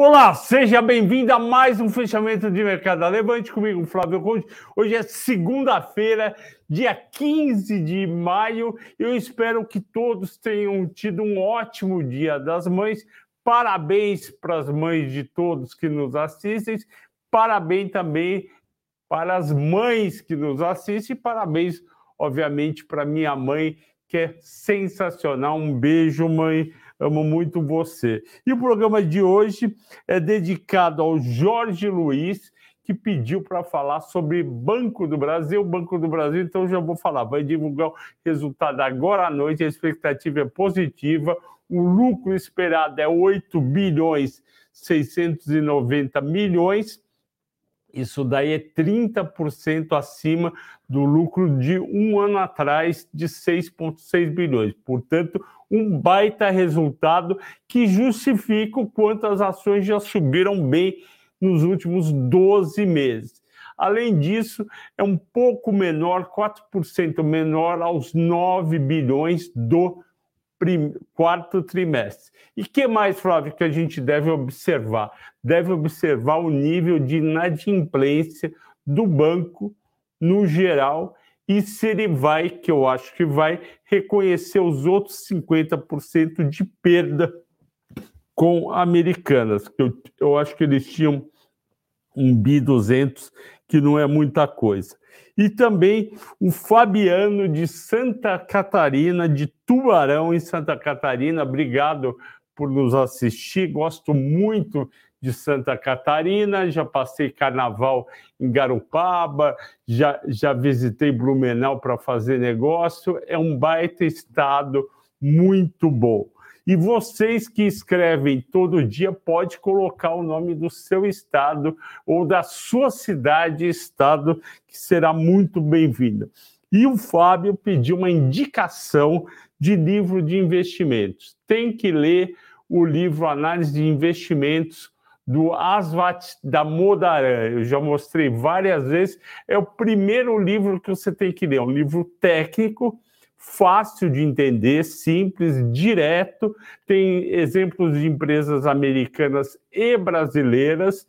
Olá, seja bem-vindo a mais um fechamento de mercado Levante comigo, Flávio Conde. Hoje é segunda-feira, dia 15 de maio. Eu espero que todos tenham tido um ótimo Dia das Mães. Parabéns para as mães de todos que nos assistem. Parabéns também para as mães que nos assistem. Parabéns, obviamente, para minha mãe, que é sensacional. Um beijo, mãe. Amo muito você. E o programa de hoje é dedicado ao Jorge Luiz, que pediu para falar sobre Banco do Brasil. Banco do Brasil, então já vou falar, vai divulgar o resultado agora à noite, a expectativa é positiva. O lucro esperado é 8 bilhões 690 milhões. Isso daí é 30% acima do lucro de um ano atrás, de 6,6 bilhões. Portanto, um baita resultado que justifica o quanto as ações já subiram bem nos últimos 12 meses. Além disso, é um pouco menor, 4% menor aos 9 bilhões do quarto trimestre. E que mais, Flávio, que a gente deve observar? Deve observar o nível de inadimplência do banco no geral e se ele vai, que eu acho que vai, reconhecer os outros 50% de perda com Americanas, que eu, eu acho que eles tinham um bi 200, que não é muita coisa. E também o Fabiano de Santa Catarina, de Tubarão, em Santa Catarina. Obrigado por nos assistir. Gosto muito de Santa Catarina, já passei carnaval em Garopaba, já, já visitei Blumenau para fazer negócio. É um baita estado muito bom. E vocês que escrevem todo dia, pode colocar o nome do seu estado ou da sua cidade estado, que será muito bem-vindo. E o Fábio pediu uma indicação de livro de investimentos. Tem que ler o livro Análise de Investimentos do Asvat da Modaran. Eu já mostrei várias vezes. É o primeiro livro que você tem que ler. É um livro técnico, fácil de entender, simples, direto. Tem exemplos de empresas americanas e brasileiras.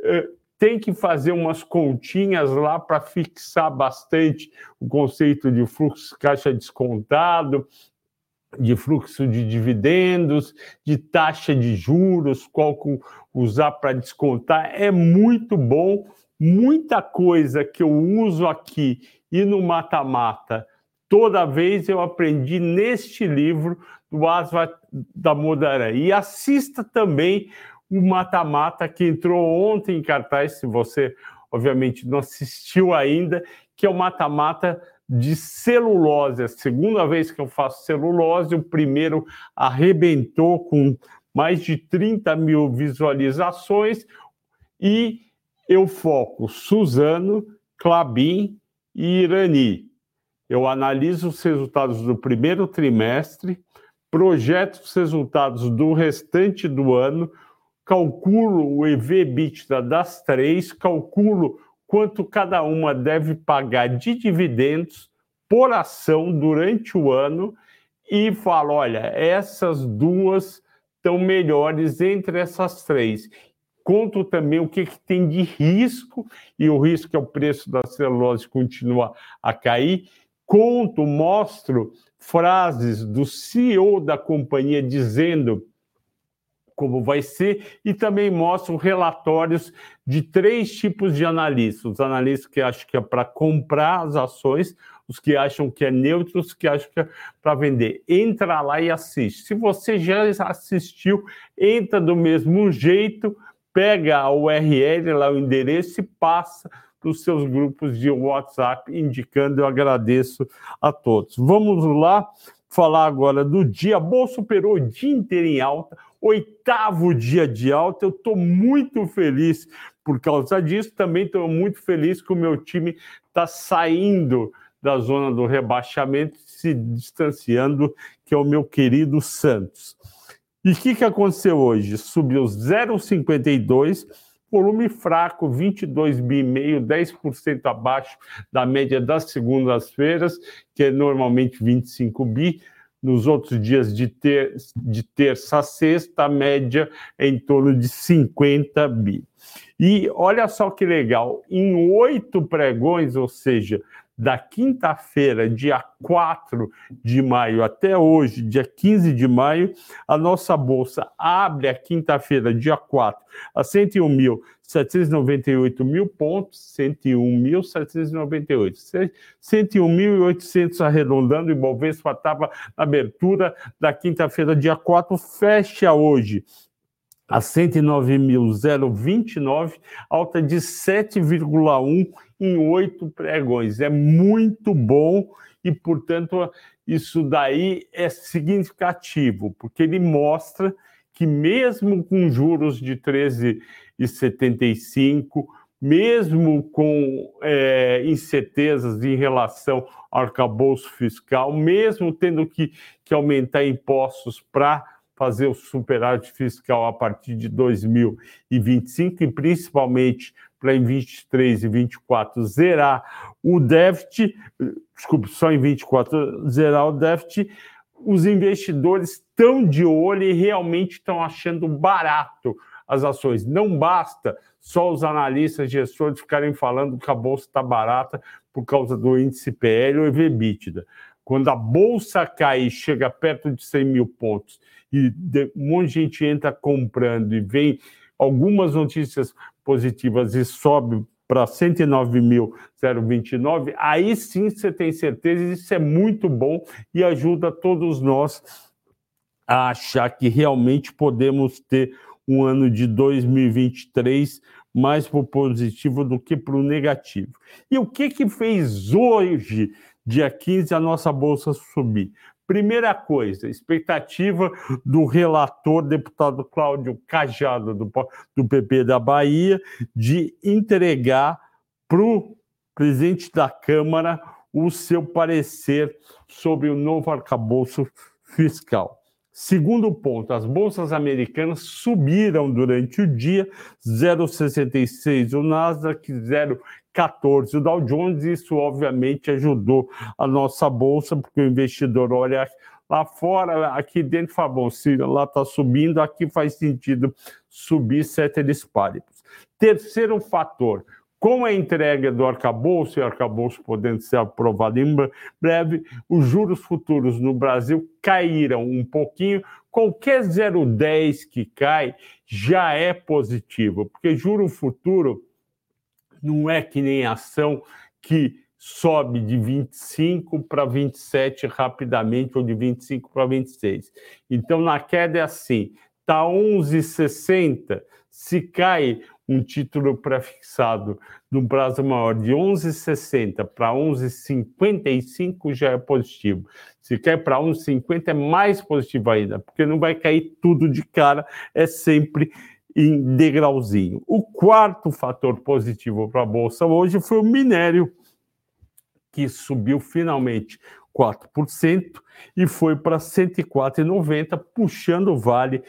Eh, tem que fazer umas continhas lá para fixar bastante o conceito de fluxo caixa descontado, de fluxo de dividendos, de taxa de juros, qual usar para descontar. É muito bom. Muita coisa que eu uso aqui e no mata-mata, toda vez eu aprendi neste livro do Asva da Modarã. E assista também o mata-mata que entrou ontem em cartaz, se você obviamente não assistiu ainda, que é o mata-mata de celulose. A segunda vez que eu faço celulose, o primeiro arrebentou com mais de 30 mil visualizações e eu foco Suzano, Clabin e Irani. Eu analiso os resultados do primeiro trimestre, projeto os resultados do restante do ano, calculo o EV/EBITDA das três, calculo quanto cada uma deve pagar de dividendos por ação durante o ano e falo, olha, essas duas estão melhores entre essas três. Conto também o que, que tem de risco, e o risco é o preço da celulose continua a cair. Conto, mostro frases do CEO da companhia dizendo como vai ser, e também mostro relatórios de três tipos de analistas: os analistas que acham que é para comprar as ações, os que acham que é neutro, os que acham que é para vender. Entra lá e assiste. Se você já assistiu, entra do mesmo jeito, pega a URL lá, o endereço e passa os seus grupos de WhatsApp, indicando. Eu agradeço a todos. Vamos lá falar agora do dia. A Bolsa o dia inteiro em alta, oitavo dia de alta. Eu estou muito feliz por causa disso. Também estou muito feliz que o meu time está saindo da zona do rebaixamento, se distanciando, que é o meu querido Santos. E o que, que aconteceu hoje? Subiu 0,52, volume fraco, 22 bi meio, 10% abaixo da média das segundas-feiras, que é normalmente 25 bi. Nos outros dias de, ter, de terça a sexta, a média é em torno de 50 bi. E olha só que legal, em oito pregões, ou seja, da quinta-feira, dia 4 de maio, até hoje, dia 15 de maio, a nossa bolsa abre a quinta-feira, dia 4, a 101.798 mil pontos, 101.798, 101.800 arredondando, e Bovespa estava na abertura da quinta-feira, dia 4, fecha hoje a 109.029, alta de 7,1 em oito pregões. É muito bom e, portanto, isso daí é significativo, porque ele mostra que mesmo com juros de 13,75, mesmo com é, incertezas em relação ao arcabouço fiscal, mesmo tendo que, que aumentar impostos para fazer o superávit fiscal a partir de 2025 e principalmente para em 23 e 24 zerar o déficit, desculpe, só em 24 zerar o déficit, os investidores estão de olho e realmente estão achando barato as ações. Não basta só os analistas gestores ficarem falando que a bolsa está barata por causa do índice PL ou EBITDA. Quando a bolsa cai e chega perto de 100 mil pontos e um monte de gente entra comprando e vem algumas notícias positivas e sobe para 109.029, aí sim você tem certeza, isso é muito bom e ajuda todos nós a achar que realmente podemos ter um ano de 2023 mais para o positivo do que para o negativo. E o que, que fez hoje, dia 15, a nossa bolsa subir? Primeira coisa, expectativa do relator, deputado Cláudio Cajado, do, do PP da Bahia, de entregar para o presidente da Câmara o seu parecer sobre o novo arcabouço fiscal. Segundo ponto, as bolsas americanas subiram durante o dia, 0,66 o Nasdaq, 0,14 o Dow Jones. Isso, obviamente, ajudou a nossa bolsa, porque o investidor olha lá fora, aqui dentro fala, bom, se lá está subindo, aqui faz sentido subir ceteris paribus. Terceiro fator, com a entrega do arcabouço, e arcabouço podendo ser aprovado em breve, os juros futuros no Brasil caíram um pouquinho. Qualquer 0,10 que cai já é positivo, porque juro futuro não é que nem ação que sobe de 25 para 27 rapidamente, ou de 25 para 26. Então, na queda é assim, está 11,60, se cai um título prefixado num prazo maior de 11,60 para 11,55 já é positivo. Se cai para 11,50 é mais positivo ainda, porque não vai cair tudo de cara, é sempre em degrauzinho. O quarto fator positivo para a Bolsa hoje foi o minério, que subiu finalmente 4% e foi para 104,90, puxando o Vale,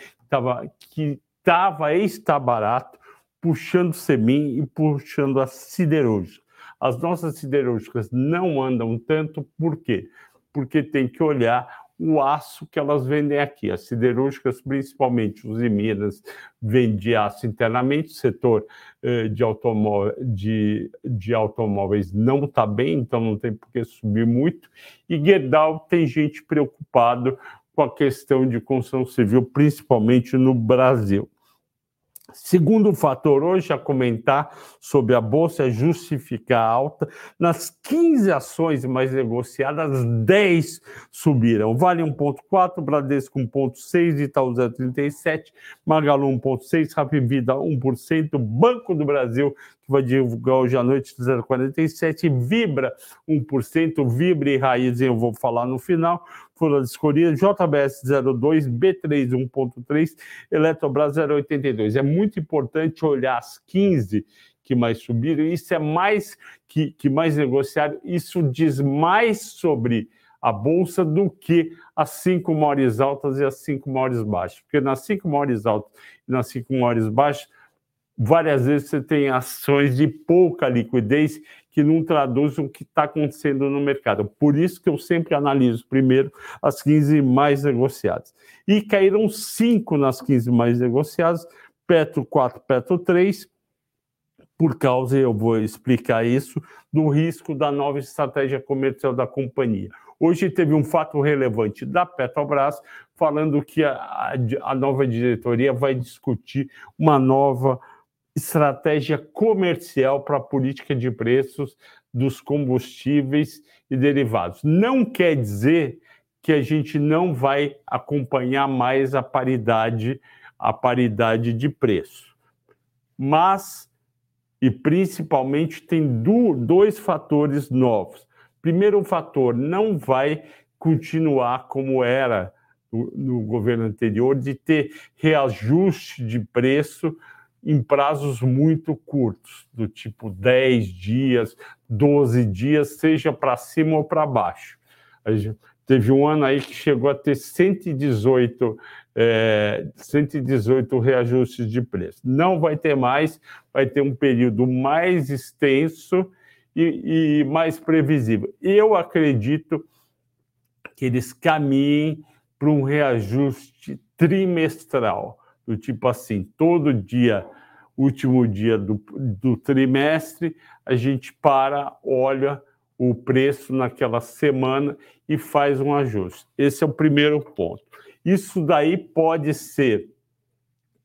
que estava está barato, puxando o Semin e puxando a siderúrgica. As nossas siderúrgicas não andam tanto, por quê? Porque tem que olhar o aço que elas vendem aqui. As siderúrgicas, principalmente os Minas, vendem aço internamente, o setor eh, de, automó de, de automóveis não está bem, então não tem por que subir muito. E Gerdau tem gente preocupado com a questão de construção civil, principalmente no Brasil. Segundo fator hoje a comentar sobre a bolsa é justificar a alta. Nas 15 ações mais negociadas, 10 subiram. Vale 1,4, Bradesco 1,6, Itaú 0,37, Magalu 1,6, Rapvida 1%, Banco do Brasil que vai divulgar hoje à noite 0,47, Vibra 1%, Vibra e Raiz eu vou falar no final, Folha de Escolha, JBS 0,2, B3 1,3, Eletrobras 0,82. É muito importante olhar as 15 que mais subiram, isso é mais que, que mais negociaram, isso diz mais sobre a bolsa do que as cinco maiores altas e as cinco maiores baixas. Porque nas cinco maiores altas e nas cinco maiores baixas, várias vezes você tem ações de pouca liquidez que não traduzem o que está acontecendo no mercado. Por isso que eu sempre analiso primeiro as 15 mais negociadas. E caíram cinco nas 15 mais negociadas, Petro 4, Petro 3, por causa, eu vou explicar isso, do risco da nova estratégia comercial da companhia. Hoje teve um fato relevante da Petrobras falando que a, a nova diretoria vai discutir uma nova estratégia comercial para a política de preços dos combustíveis e derivados. Não quer dizer que a gente não vai acompanhar mais a paridade, a paridade de preço. Mas, e principalmente, tem dois fatores novos. Primeiro fator, não vai continuar como era no, no governo anterior, de ter reajuste de preço em prazos muito curtos, do tipo 10 dias, 12 dias, seja para cima ou para baixo. Teve um ano aí que chegou a ter 118, é, 118 reajustes de preço. Não vai ter mais, vai ter um período mais extenso e, e mais previsível. Eu acredito que eles caminhem para um reajuste trimestral do tipo assim, todo dia, último dia do, do trimestre, a gente para, olha o preço naquela semana e faz um ajuste. Esse é o primeiro ponto. Isso daí pode ser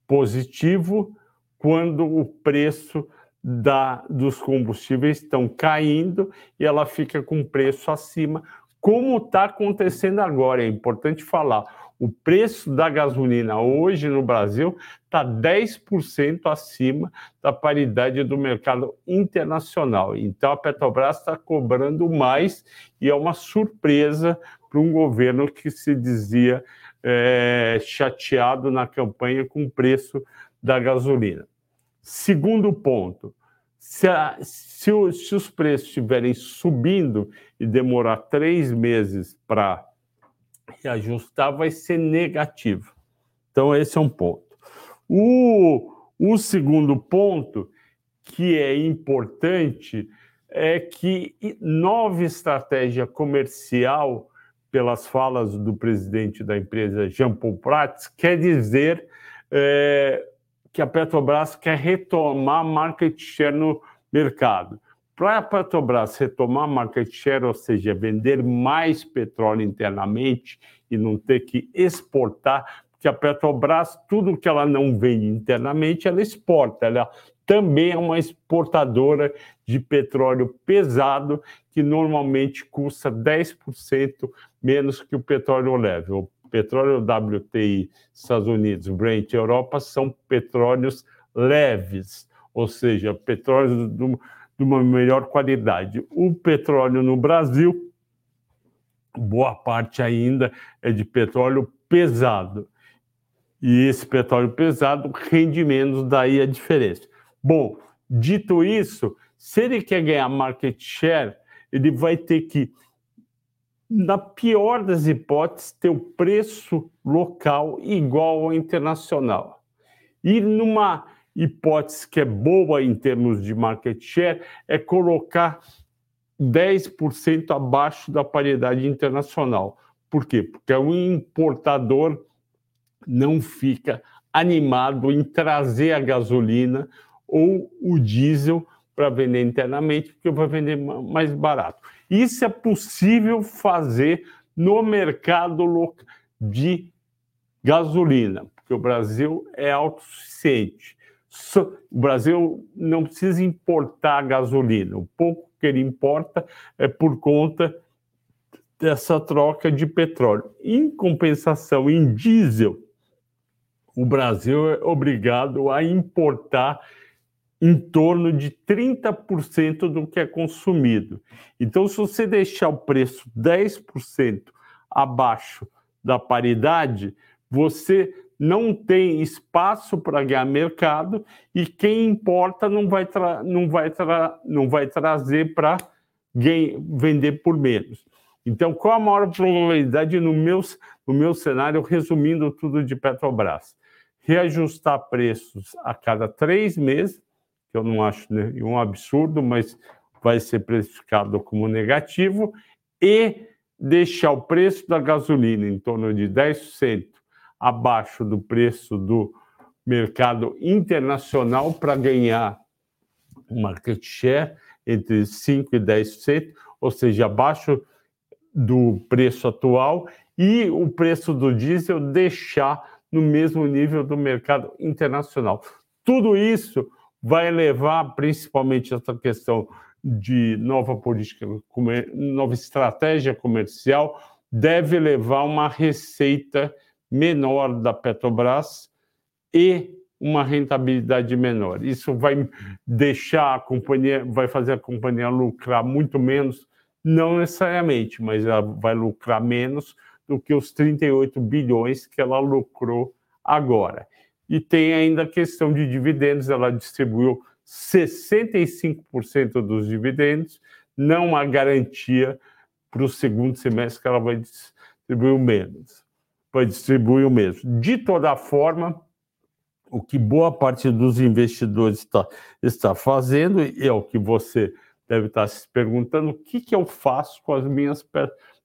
positivo quando o preço da, dos combustíveis estão caindo e ela fica com preço acima, como está acontecendo agora. É importante falar. O preço da gasolina hoje no Brasil está 10% acima da paridade do mercado internacional. Então a Petrobras está cobrando mais e é uma surpresa para um governo que se dizia é, chateado na campanha com o preço da gasolina. Segundo ponto, se, a, se, o, se os preços estiverem subindo e demorar três meses para reajustar vai ser negativo. Então, esse é um ponto. O, o segundo ponto, que é importante, é que nova estratégia comercial, pelas falas do presidente da empresa, Jean Paul Prats, quer dizer é, que a Petrobras quer retomar market share no mercado. Para a Petrobras retomar market share, ou seja, vender mais petróleo internamente e não ter que exportar, porque a Petrobras, tudo que ela não vende internamente, ela exporta. Ela também é uma exportadora de petróleo pesado, que normalmente custa 10% menos que o petróleo leve. O petróleo WTI, Estados Unidos, Brent, Europa, são petróleos leves, ou seja, petróleos do de uma melhor qualidade. O petróleo no Brasil, boa parte ainda é de petróleo pesado. E esse petróleo pesado rende menos, daí a diferença. Bom, dito isso, se ele quer ganhar market share, ele vai ter que, na pior das hipóteses, ter o preço local igual ao internacional. E numa hipótese que é boa em termos de market share é colocar 10% abaixo da paridade internacional. Por quê? Porque o importador não fica animado em trazer a gasolina ou o diesel para vender internamente, porque vai vender mais barato. Isso é possível fazer no mercado de gasolina, porque o Brasil é autossuficiente o Brasil não precisa importar gasolina. O pouco que ele importa é por conta dessa troca de petróleo. Em compensação, em diesel, o Brasil é obrigado a importar em torno de 30% do que é consumido. Então, se você deixar o preço 10% abaixo da paridade, você não tem espaço para ganhar mercado e quem importa não vai, não vai, não vai trazer para vender por menos. Então, qual a maior probabilidade no meu, no meu cenário, resumindo tudo de Petrobras? Reajustar preços a cada três meses, que eu não acho nenhum absurdo, mas vai ser precificado como negativo e deixar o preço da gasolina em torno de 10% abaixo do preço do mercado internacional para ganhar market share entre 5% e 10%, ou seja, abaixo do preço atual, e o preço do diesel deixar no mesmo nível do mercado internacional. Tudo isso vai levar, principalmente essa questão de nova política, nova estratégia comercial, deve levar uma receita menor da Petrobras e uma rentabilidade menor. Isso vai deixar a companhia, vai fazer a companhia lucrar muito menos, não necessariamente, mas ela vai lucrar menos do que os 38 bilhões que ela lucrou agora. E tem ainda a questão de dividendos, ela distribuiu 65% dos dividendos, não há garantia para o segundo semestre que ela vai distribuir menos, vai distribuir o mesmo. De toda forma, o que boa parte dos investidores está, está fazendo, e é o que você deve estar se perguntando, o que, que eu faço com as minhas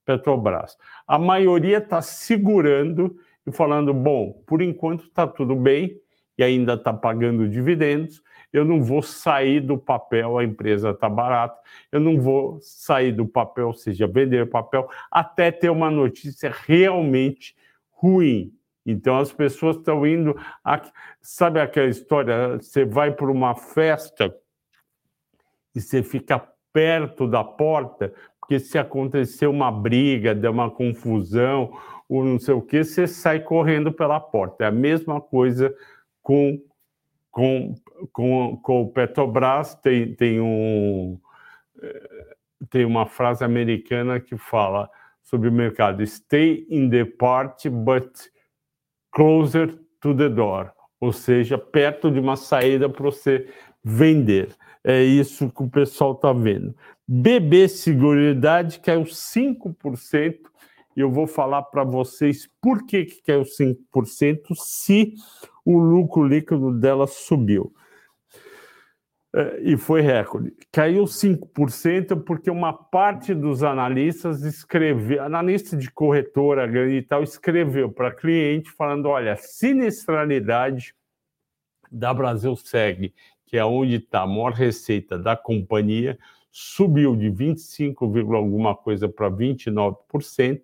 Petrobras? A maioria está segurando e falando, bom, por enquanto está tudo bem e ainda está pagando dividendos, eu não vou sair do papel, a empresa está barata, eu não vou sair do papel, ou seja, vender papel, até ter uma notícia realmente ruim. Então as pessoas estão indo. A... Sabe aquela história? Você vai para uma festa e você fica perto da porta, porque se acontecer uma briga, der uma confusão, ou não sei o que, você sai correndo pela porta. É a mesma coisa com com, com, com o Petrobras tem, tem, um, eh, tem uma frase americana que fala sobre o mercado: stay in the party, but closer to the door, ou seja, perto de uma saída para você vender. É isso que o pessoal está vendo. BB Seguridade caiu 5%, e eu vou falar para vocês por que, que caiu 5% se o lucro líquido dela subiu. E foi recorde. Caiu 5% porque uma parte dos analistas escreveu, analista de corretora grande e tal, escreveu para cliente falando: olha, sinistralidade da Brasil Segue, que é onde está a maior receita da companhia, subiu de 25, alguma coisa para 29%.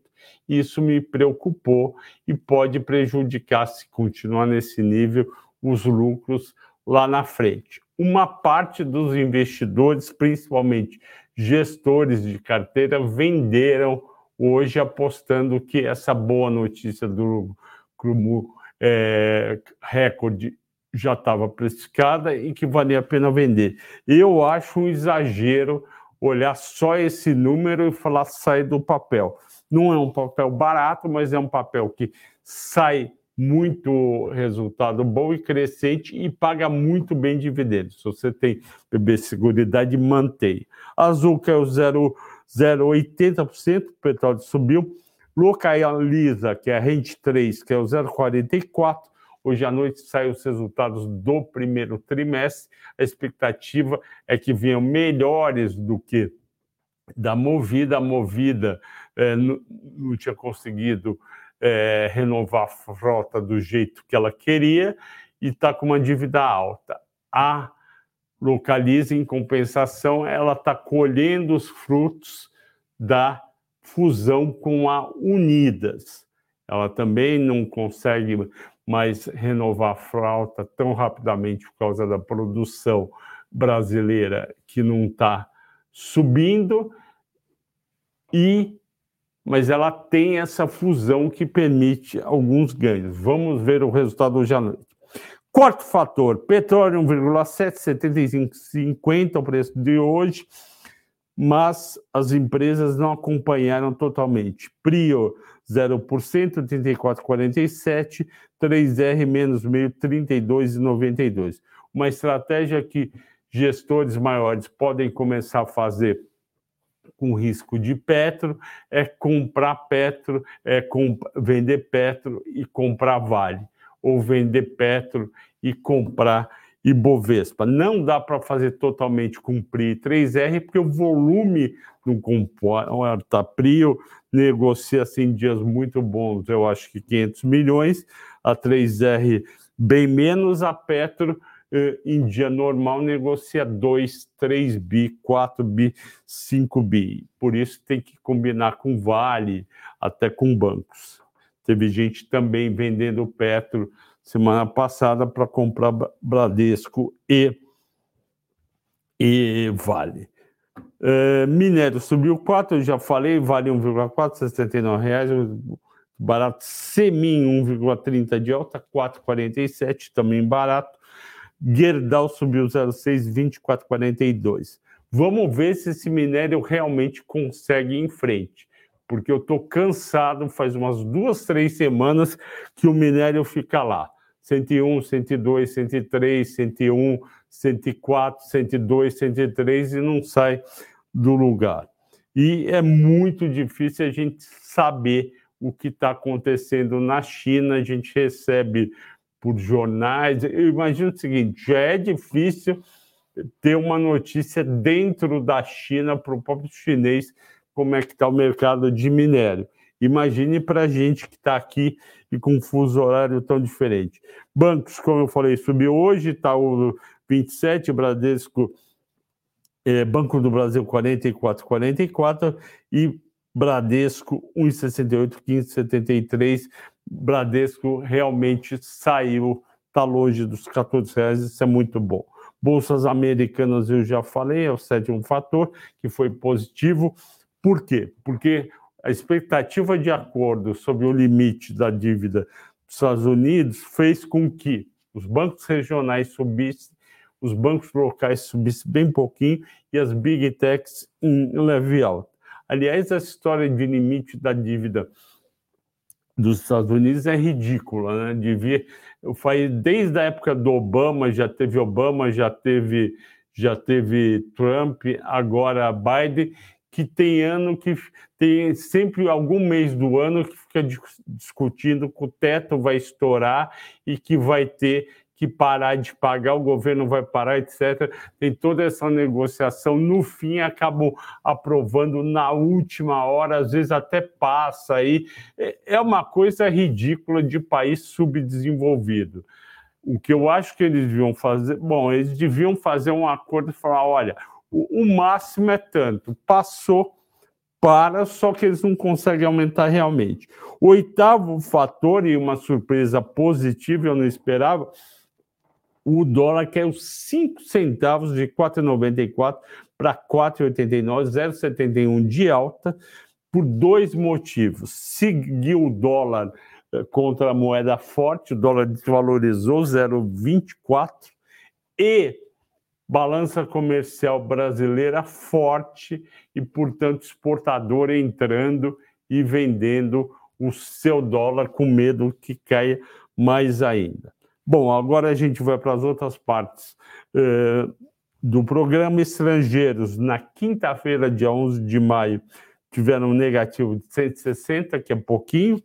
Isso me preocupou e pode prejudicar, se continuar nesse nível, os lucros lá na frente. Uma parte dos investidores, principalmente gestores de carteira, venderam hoje apostando que essa boa notícia do Crumu é, recorde já estava precificada e que valia a pena vender. Eu acho um exagero olhar só esse número e falar sair do papel. Não é um papel barato, mas é um papel que sai muito resultado bom e crescente e paga muito bem dividendos. Se você tem BB Seguridade, mantém. Azul que é o 0,80%, o petróleo subiu. Localiza, que é a Rente 3, que é o 0,44%. Hoje à noite saem os resultados do primeiro trimestre. A expectativa é que venham melhores do que da Movida. A Movida é, não, não, tinha conseguido é, renovar a frota do jeito que ela queria e está com uma dívida alta. A Localiza, em compensação, ela está colhendo os frutos da fusão com a Unidas. Ela também não consegue mais renovar a frota tão rapidamente por causa da produção brasileira que não está subindo e mas ela tem essa fusão que permite alguns ganhos. Vamos ver o resultado hoje à noite. Quarto fator, petróleo 1,7, 75,50 o preço de hoje, mas as empresas não acompanharam totalmente. Prio 0%, 34,47, 3R menos meio, 32,92. Uma estratégia que gestores maiores podem começar a fazer com risco de Petro é comprar Petro, é comp vender Petro e comprar Vale, ou vender Petro e comprar e Bovespa. Não dá para fazer totalmente cumprir 3R, porque o volume não comporta Prio, negocia assim dias muito bons, eu acho que 500 milhões, a 3R bem menos, a Petro em dia normal negocia 2, 3 bi, 4 bi, 5 bi. Por isso tem que combinar com Vale, até com bancos. Teve gente também vendendo Petro semana passada para comprar Bradesco e, e Vale. Uh, minério subiu 4, eu já falei, vale 1,4, 69 reais. Barato Semin 1,30 de alta, 4,47, também barato. Gerdau subiu 0,6, 24,42. Vamos ver se esse minério realmente consegue ir em frente, porque eu estou cansado, faz umas duas, três semanas que o minério fica lá. 101, 102, 103, 101, 104, 102, 103 e não sai do lugar. E é muito difícil a gente saber o que está acontecendo na China. A gente recebe por jornais. Eu imagino o seguinte: já é difícil ter uma notícia dentro da China para o próprio chinês como é que está o mercado de minério. Imagine para a gente que está aqui e com um fuso horário tão diferente. Bancos, como eu falei, subiu hoje, está o 27, Bradesco, é, Banco do Brasil 44,44 e Bradesco 1,68, 15,73. Bradesco realmente saiu, está longe dos 14 reais, isso é muito bom. Bolsas americanas eu já falei, é o sétimo fator, que foi positivo. Por quê? Porque a expectativa de acordo sobre o limite da dívida dos Estados Unidos fez com que os bancos regionais subissem, os bancos locais subissem bem pouquinho e as big techs em leve alta. Aliás, a história de limite da dívida dos Estados Unidos é ridícula, né? Devia, eu falei, desde a época do Obama, já teve Obama, já teve, já teve Trump, agora Biden, que tem ano que tem sempre algum mês do ano que fica discutindo que o teto vai estourar e que vai ter que parar de pagar, o governo vai parar, etc. Tem toda essa negociação. No fim, acabam aprovando na última hora, às vezes até passa aí. É, é uma coisa ridícula de país subdesenvolvido. O que eu acho que eles deviam fazer, bom, eles deviam fazer um acordo e falar: olha, o máximo é tanto. Passou para, só que eles não conseguem aumentar realmente. O oitavo fator, e uma surpresa positiva, eu não esperava, o dólar caiu 5 centavos de 4,94 para 4,89, 0,71 de alta, por dois motivos. Seguiu o dólar eh, contra a moeda forte, o dólar desvalorizou 0,24 e balança comercial brasileira forte e, portanto, exportador entrando e vendendo o seu dólar com medo que caia mais ainda. Bom, agora a gente vai para as outras partes eh, do programa. Estrangeiros, na quinta-feira, dia 11 de maio, tiveram um negativo de 160, que é pouquinho,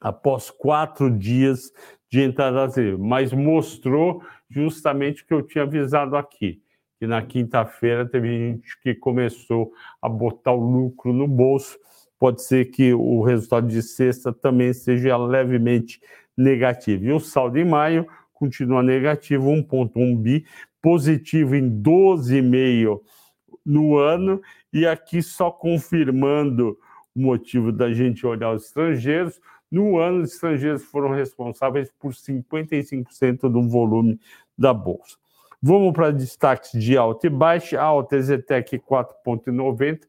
após quatro dias de entrada brasileira, mas mostrou justamente o que eu tinha avisado aqui, que na quinta-feira teve gente que começou a botar o lucro no bolso. Pode ser que o resultado de sexta também seja levemente negativo. E o saldo em maio continua negativo, 1,1 bi, positivo em 12,5 no ano, e aqui só confirmando o motivo da gente olhar os estrangeiros, no ano, os estrangeiros foram responsáveis por 55% do volume da Bolsa. Vamos para destaques de alta e baixa. Alta Zetec 4,90,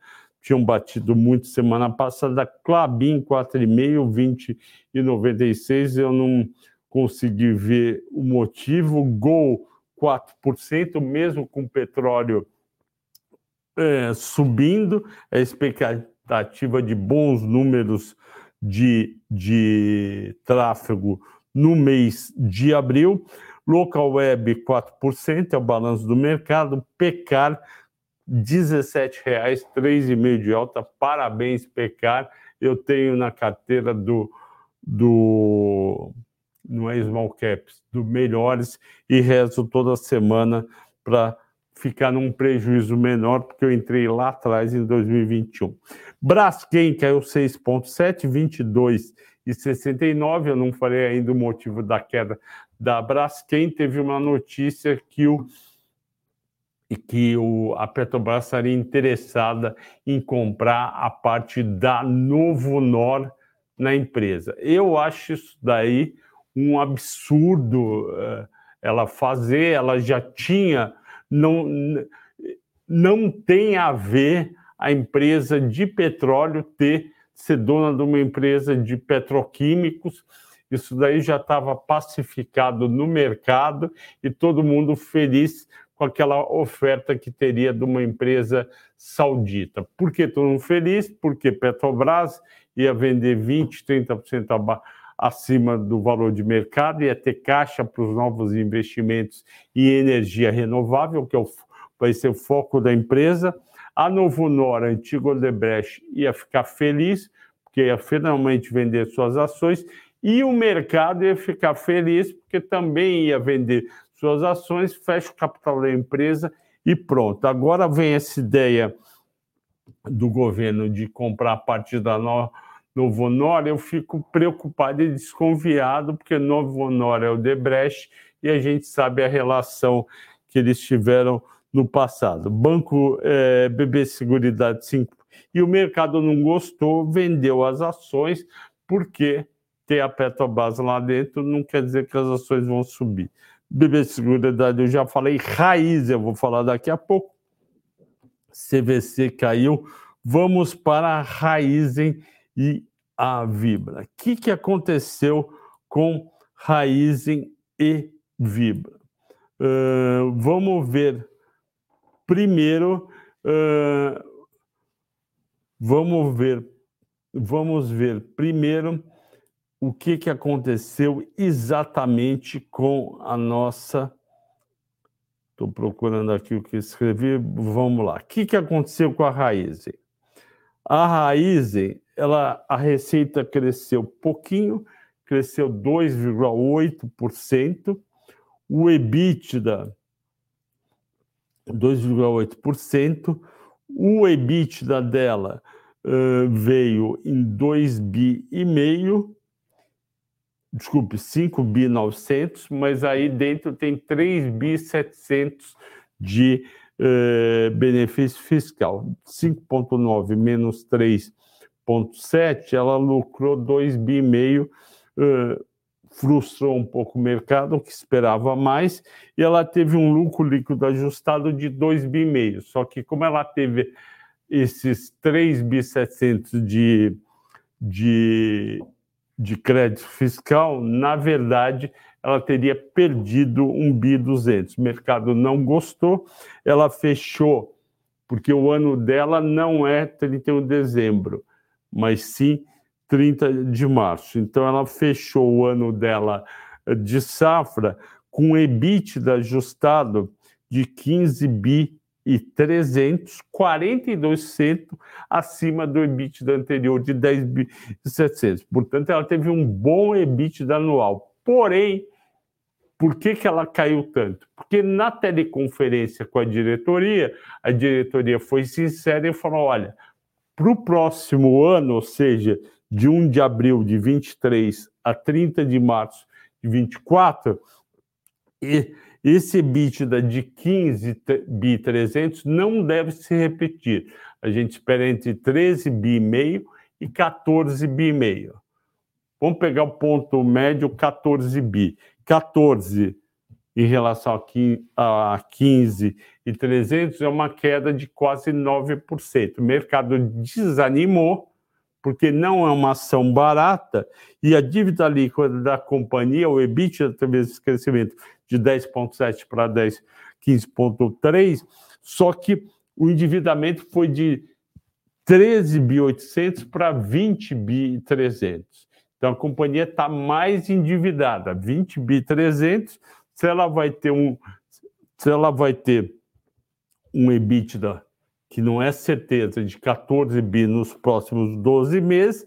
tinham batido muito semana passada. Clabin 4,5, 20 e 96. Eu não consegui ver o motivo. Gol 4%, mesmo com petróleo é, subindo. A expectativa de bons números de, de tráfego no mês de abril. Local Web 4%, é o balanço do mercado. Pecar R$ 17,00, 3,5% de alta. Parabéns, Pecar. Eu tenho na carteira do, do não é small caps, do melhores e rezo toda semana para ficar num prejuízo menor, porque eu entrei lá atrás em 2021. Braskem caiu 6,7, 22 e 69. Eu não falei ainda o motivo da queda da Braskem. Teve uma notícia que o que o, a Petrobras estaria interessada em comprar a parte da Novo Nor na empresa. Eu acho isso daí um absurdo uh, ela fazer, ela já tinha, não, não tem a ver a empresa de petróleo ter ser dona de uma empresa de petroquímicos. Isso daí já estava pacificado no mercado e todo mundo feliz com aquela oferta que teria de uma empresa saudita. Por que todo mundo feliz? Porque Petrobras ia vender 20%, 30% acima do valor de mercado, ia ter caixa para os novos investimentos em energia renovável, que é o, vai ser o foco da empresa. A Novo Nora, antigo Odebrecht, ia ficar feliz, porque ia finalmente vender suas ações, e o mercado ia ficar feliz, porque também ia vender suas ações, fecha o capital da empresa e pronto. Agora vem essa ideia do governo de comprar parte da Novo Honor, eu fico preocupado e desconfiado, porque Novo Honor é o Debrecht e a gente sabe a relação que eles tiveram no passado. Banco é, BB Seguridade 5 e o mercado não gostou, vendeu as ações, porque ter a Petrobras lá dentro não quer dizer que as ações vão subir. BB Seguridade eu já falei, Raiz eu vou falar daqui a pouco. CVC caiu. Vamos para a Raizen e a Vibra. O que, que aconteceu com Raizen e Vibra? Uh, vamos ver primeiro. Uh, vamos ver. Vamos ver primeiro o que, que aconteceu exatamente com a nossa Estou procurando aqui o que escrevi. Vamos lá. O que, que aconteceu com a raiz? A raiz, ela, a receita cresceu pouquinho, cresceu 2,8%. O EBITDA, 2,8%. O EBITDA dela uh, veio em 2 bi e meio desculpe, 5 bi 900, mas aí dentro tem 3 bi 700 de eh, benefício fiscal. 5,9 menos 3,7, ela lucrou 2 bi meio, eh, frustrou um pouco o mercado, que esperava mais, e ela teve um lucro líquido ajustado de 2 bi meio. Só que como ela teve esses 3 bi 700 de, de de crédito fiscal, na verdade, ela teria perdido um bi 200. O mercado não gostou, ela fechou, porque o ano dela não é 31 de dezembro, mas sim 30 de março. Então, ela fechou o ano dela de safra com EBITDA ajustado de 15 bi e 300, 42% acima do EBITDA anterior de 10.700. Portanto, ela teve um bom EBITDA anual. Porém, por que, que ela caiu tanto? Porque na teleconferência com a diretoria, a diretoria foi sincera e falou: olha, para o próximo ano, ou seja, de 1 de abril de 23 a 30 de março de 24, e esse EBITDA de 15 bi 300 não deve se repetir. A gente espera entre 13 bi e meio e 14 bi meio. Vamos pegar o ponto médio 14 bi. 14 em relação a 15 e 300 é uma queda de quase 9%. O mercado desanimou porque não é uma ação barata e a dívida líquida da companhia, o EBITDA, teve esse crescimento de 10,7 para 10, 15,3, só que o endividamento foi de 13.800 para 20.300. Então a companhia está mais endividada, 20.300. Se ela vai ter um, se ela vai ter um EBITDA que não é certeza de 14 bi nos próximos 12 meses,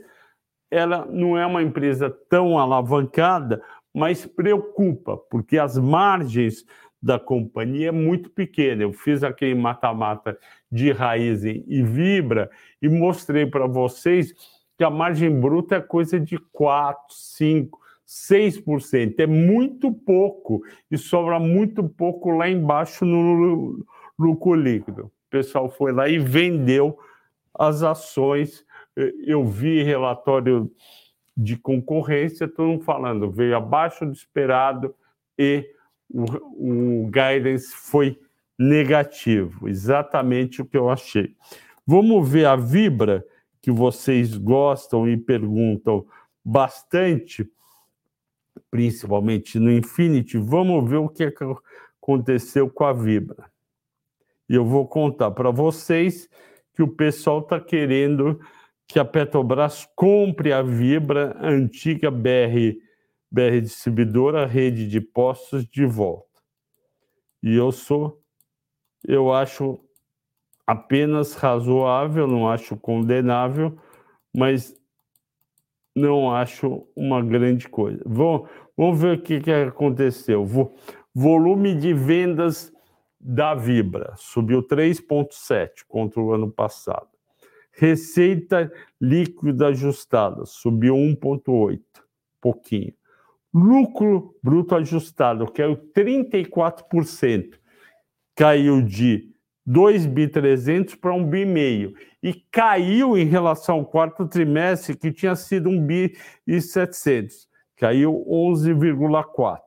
ela não é uma empresa tão alavancada, mas preocupa, porque as margens da companhia é muito pequena. Eu fiz aquele mata-mata de raiz e vibra e mostrei para vocês que a margem bruta é coisa de 4, 5, 6%. É muito pouco e sobra muito pouco lá embaixo no lucro líquido. O pessoal foi lá e vendeu as ações. Eu vi relatório de concorrência, todo falando, veio abaixo do esperado e o, o guidance foi negativo, exatamente o que eu achei. Vamos ver a Vibra, que vocês gostam e perguntam bastante, principalmente no Infinity. Vamos ver o que aconteceu com a Vibra. E eu vou contar para vocês que o pessoal está querendo que a Petrobras compre a Vibra, a antiga BR, BR Distribuidora, rede de postos, de volta. E eu sou, eu acho apenas razoável, não acho condenável, mas não acho uma grande coisa. Vamos, vamos ver o que, que aconteceu. volume de vendas da Vibra subiu 3,7 contra o ano passado. Receita líquida ajustada subiu 1,8, pouquinho. Lucro bruto ajustado caiu 34%, caiu de 2 bi 300 para 1 bi meio e caiu em relação ao quarto trimestre que tinha sido 1 bi e 700, caiu 11,4.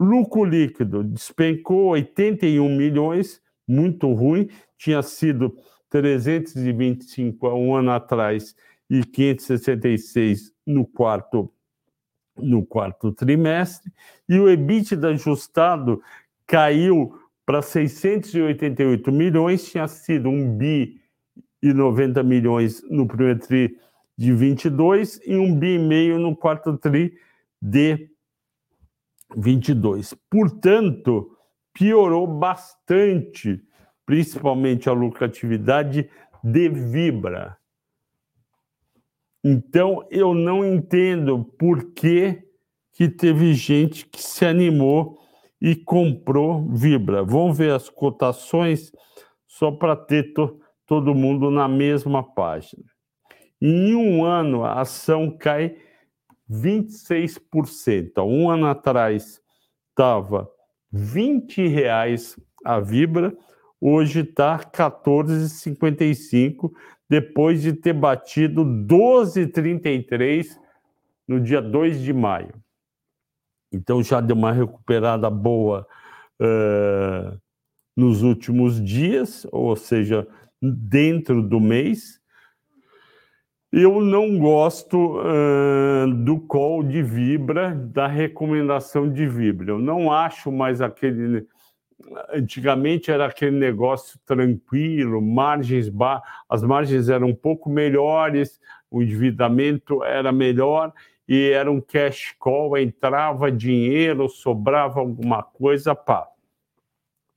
Lucro líquido despencou 81 milhões, muito ruim, tinha sido 325 há um ano atrás e 566 no quarto no quarto trimestre, e o EBITDA ajustado caiu para 688 milhões, tinha sido 1 bi e 90 milhões no primeiro tri de 22 e 1 bi e meio no quarto tri de 22. Portanto, piorou bastante principalmente a lucratividade de Vibra. Então, eu não entendo por que, que teve gente que se animou e comprou Vibra. Vamos ver as cotações só para ter to, todo mundo na mesma página. Em um ano, a ação cai 26%. Um ano atrás estava 20 reais a Vibra, hoje está 14,55, depois de ter batido 12,33 no dia 2 de maio. Então já deu uma recuperada boa uh, nos últimos dias, ou seja, dentro do mês. Eu não gosto uh, do call de Vibra, da recomendação de Vibra. Eu não acho mais aquele antigamente era aquele negócio tranquilo, margens ba... as margens eram um pouco melhores, o endividamento era melhor e era um cash call, entrava dinheiro, sobrava alguma coisa, pá.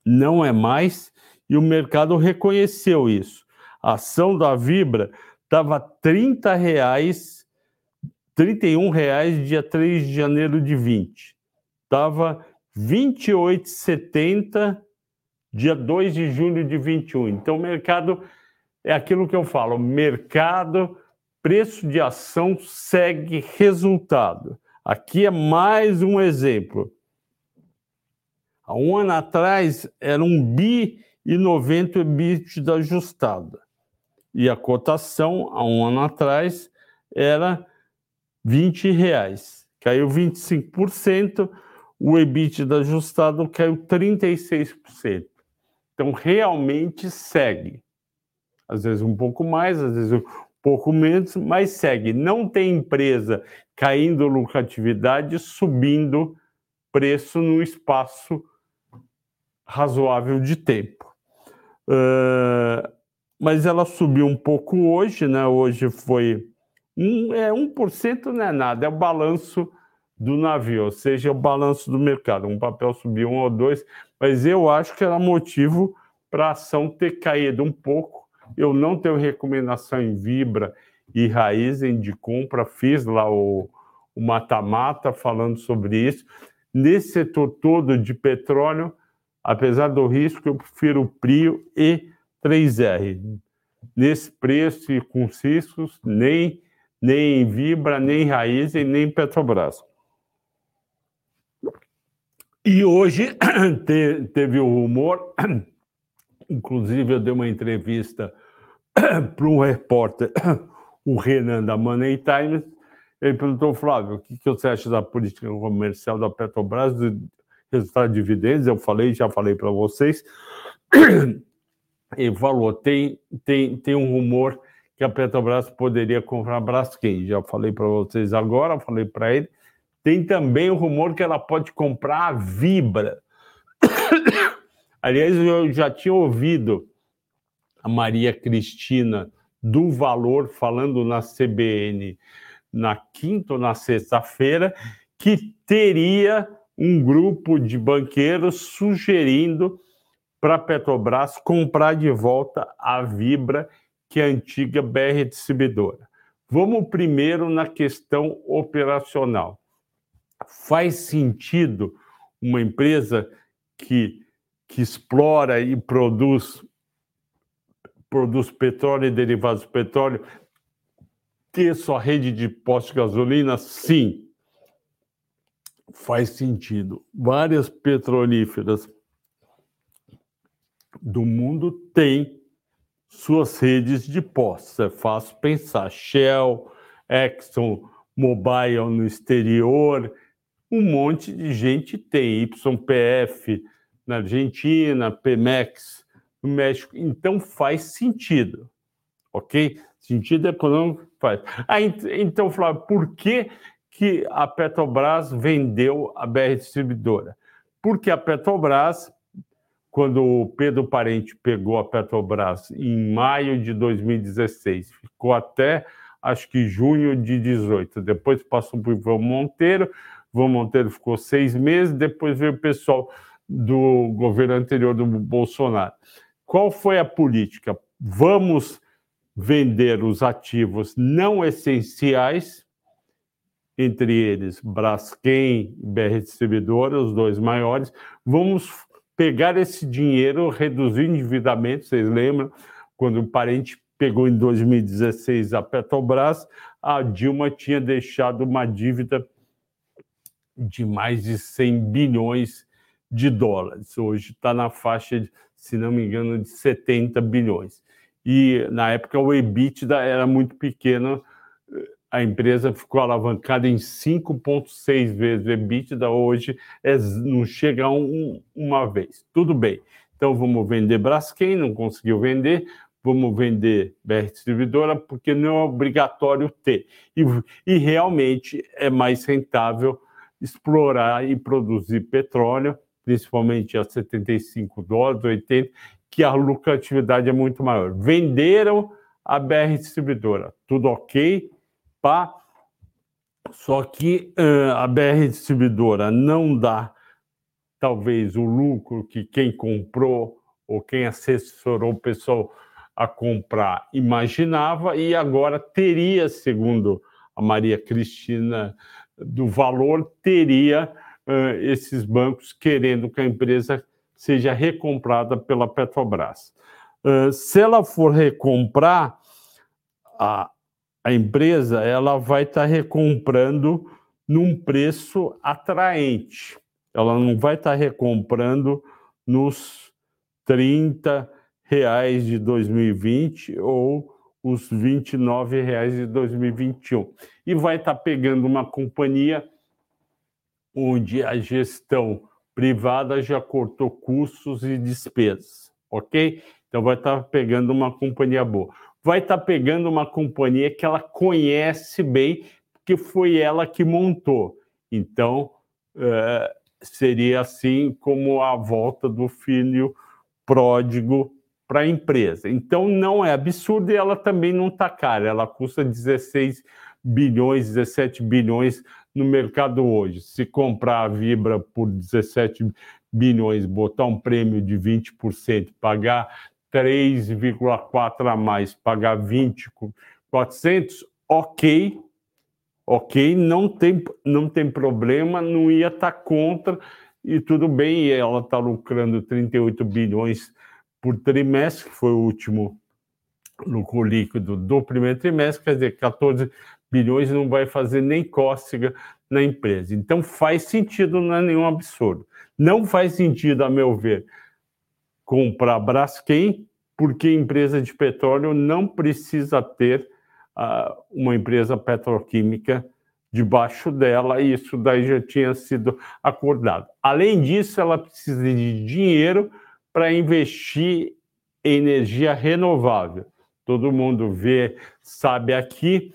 Não é mais, e o mercado reconheceu isso. A ação da Vibra estava 30 reais, 31 reais dia 3 de janeiro de 20. Estava 28,70, dia 2 de julho de 21. Então, o mercado é aquilo que eu falo: mercado, preço de ação segue resultado. Aqui é mais um exemplo. Há um ano atrás era um bi e 90 EBITDA ajustada. E a cotação, há um ano atrás, era 20 reais. Caiu 25% o EBITDA ajustado caiu 36%. Então, realmente segue. Às vezes um pouco mais, às vezes um pouco menos, mas segue. Não tem empresa caindo lucratividade, subindo preço no espaço razoável de tempo. Uh, mas ela subiu um pouco hoje, né? Hoje foi um, é, 1% não é nada, é o balanço do navio, ou seja, o balanço do mercado. Um papel subiu um ou dois, mas eu acho que era motivo para a ação ter caído um pouco. Eu não tenho recomendação em Vibra e Raizen de compra, fiz lá o, mata-mata falando sobre isso. Nesse setor todo de petróleo, apesar do risco, eu prefiro o Prio e 3R. Nesse preço e com riscos, nem, nem Vibra, nem Raiz e nem Petrobras. E hoje teve o rumor, inclusive eu dei uma entrevista para um repórter, o Renan da Money Times, ele perguntou, Flávio, o que, você acha da política comercial da Petrobras, do resultado de dividendos? Eu falei, já falei para vocês. Ele falou, tem, tem, tem um rumor que a Petrobras poderia comprar a Braskem. Já falei para vocês agora, falei para ele. Tem também o rumor que ela pode comprar a Vibra. Aliás, eu já tinha ouvido a Maria Cristina do Valor falando na CBN na quinta ou na sexta-feira que teria um grupo de banqueiros sugerindo para a Petrobras comprar de volta a Vibra, que é a antiga BR distribuidora. Vamos primeiro na questão operacional. Faz sentido uma empresa que, que explora e produz produz petróleo e derivados do petróleo ter sua rede de postos de gasolina? Sim, faz sentido. Várias petrolíferas do mundo têm suas redes de postos. É fácil pensar. Shell, Exxon, Mobile no exterior, um monte de gente tem. YPF na Argentina, Pemex no México. Então faz sentido, ok? Sentido econômico faz. Então, Flávio, por que, que a Petrobras vendeu a BR Distribuidora? Porque a Petrobras, quando o Pedro Parente pegou a Petrobras em maio de 2016, ficou até acho que junho de 18. Depois passou para o Ivan Monteiro, Ivan Monteiro ficou seis meses, depois veio o pessoal do governo anterior do Bolsonaro. Qual foi a política? Vamos vender os ativos não essenciais, entre eles Braskem e BR Distribuidora, os dois maiores. Vamos pegar esse dinheiro, reduzir o endividamento. Vocês lembram quando o parente pegou em 2016 a Petrobras, a Dilma tinha deixado uma dívida de mais de 100 bilhões de dólares. Hoje está na faixa, de, se não me engano, de 70 bilhões e na época o EBITDA era muito pequeno, a empresa ficou alavancada em 5,6 vezes o EBITDA, hoje é, não chega a um, uma vez. Tudo bem, então vamos vender Braskem, não conseguiu vender, vamos vender BR Distribuidora, porque não é obrigatório ter. E, e realmente é mais rentável explorar e produzir petróleo, principalmente a 75 dólares, 80, que a lucratividade é muito maior. Venderam a BR distribuidora, tudo ok, pá. Só que uh, a BR distribuidora não dá, talvez, o lucro que quem comprou ou quem assessorou o pessoal a comprar imaginava, e agora teria, segundo a Maria Cristina do Valor, teria uh, esses bancos querendo que a empresa seja recomprada pela Petrobras. Uh, se ela for recomprar, a, a empresa ela vai estar tá recomprando num preço atraente. Ela não vai estar tá recomprando nos 30 reais de 2020 ou os 29 reais de 2021. E vai estar tá pegando uma companhia onde a gestão privada já cortou custos e despesas, ok? Então vai estar tá pegando uma companhia boa. Vai estar tá pegando uma companhia que ela conhece bem, porque foi ela que montou. Então é, seria assim como a volta do filho pródigo para a empresa. Então não é absurdo e ela também não está cara. Ela custa 16 bilhões, 17 bilhões no mercado hoje. Se comprar a Vibra por 17 bilhões, botar um prêmio de 20%, pagar 3,4 a mais, pagar 20, 400, ok, ok, não tem, não tem problema, não ia estar tá contra, e tudo bem, ela está lucrando 38 bilhões por trimestre, que foi o último lucro líquido do primeiro trimestre, quer dizer, 14 bilhões não vai fazer nem cócega na empresa. Então faz sentido, não é nenhum absurdo. Não faz sentido, a meu ver, comprar Braskem, porque empresa de petróleo não precisa ter uh, uma empresa petroquímica debaixo dela, e isso daí já tinha sido acordado. Além disso, ela precisa de dinheiro para investir em energia renovável. Todo mundo vê, sabe aqui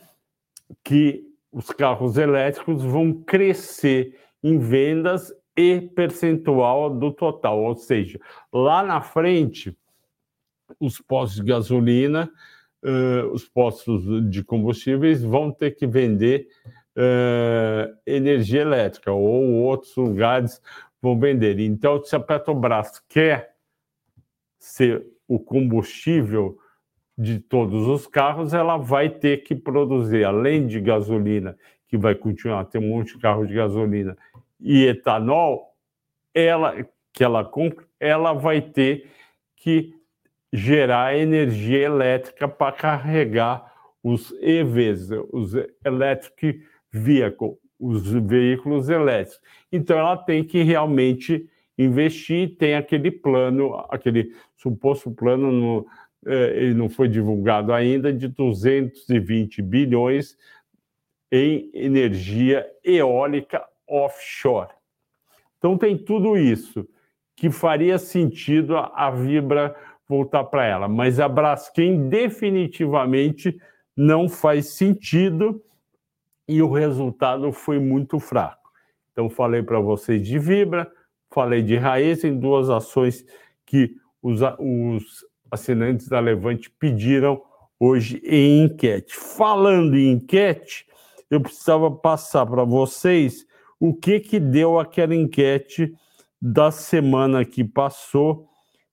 que os carros elétricos vão crescer em vendas e percentual do total, ou seja, lá na frente, os postos de gasolina, uh, os postos de combustíveis vão ter que vender uh, energia elétrica ou outros lugares vão vender. Então, se a Petrobras quer ser o combustível de todos os carros, ela vai ter que produzir, além de gasolina, que vai continuar a ter um monte de carro de gasolina, e etanol, ela que ela compra, ela vai ter que gerar energia elétrica para carregar os EVs, os electric vehicle, os veículos elétricos. Então ela tem que realmente investir, tem aquele plano, aquele suposto plano no, é, ele não foi divulgado ainda, de 220 bilhões em energia eólica offshore. Então tem tudo isso que faria sentido a, Vibra voltar para ela, mas a Braskem definitivamente não faz sentido e o resultado foi muito fraco. Então falei para vocês de Vibra, falei de Raiz em duas ações que os, os assinantes da Levante pediram hoje em enquete. Falando em enquete, eu precisava passar para vocês o que que deu aquela enquete da semana que passou,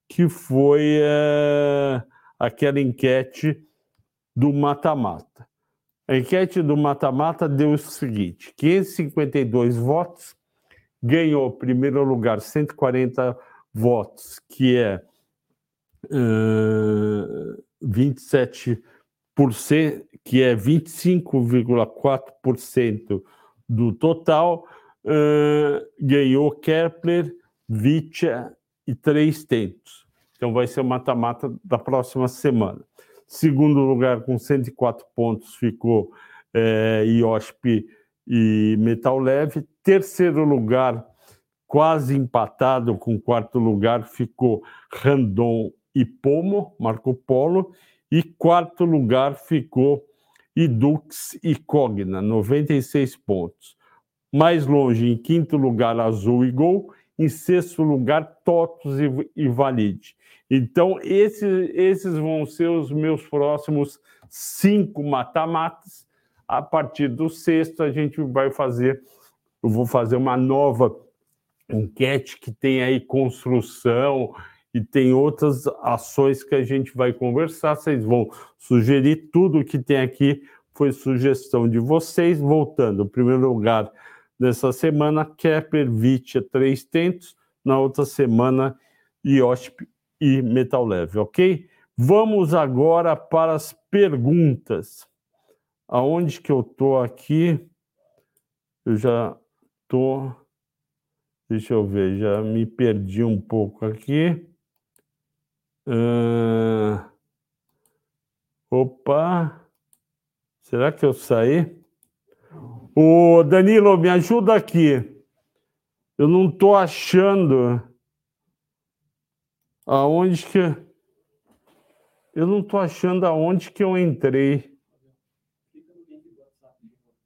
que foi é, aquela enquete do mata-mata. A enquete do mata-mata deu o seguinte: 552 votos, ganhou primeiro lugar 140 votos, que é 27%, que é 25,4% do total, uh, ganhou Kepler, Vitia e Três Tentos. Então vai ser o mata-mata da próxima semana. Segundo lugar, com 104 pontos, ficou é, IOSP e Metal Leve. Terceiro lugar, quase empatado com o quarto lugar, ficou Randon e Pomo, Marco Polo, e quarto lugar ficou Idux e Cogna, 96 pontos. Mais longe, em quinto lugar, Azul e Gol, em sexto lugar, Totos e, e Valide. Então, esses, esses vão ser os meus próximos cinco mata-matas. A partir do sexto, a gente vai fazer, eu vou fazer uma nova enquete que tem aí construção e tem outras ações que a gente vai conversar. Vocês vão sugerir tudo que tem aqui foi sugestão de vocês. Voltando, em primeiro lugar, nessa semana, Kepler, Vitia, três tentos. Na outra semana, IOSP e Metal Leve, ok? Vamos agora para as perguntas. Aonde que eu tô aqui? Eu já tô. Deixa eu ver, já me perdi um pouco aqui. Uh... Opa! Será que eu saí? Ô, Danilo, me ajuda aqui. Eu não estou achando aonde que. Eu não estou achando aonde que eu entrei.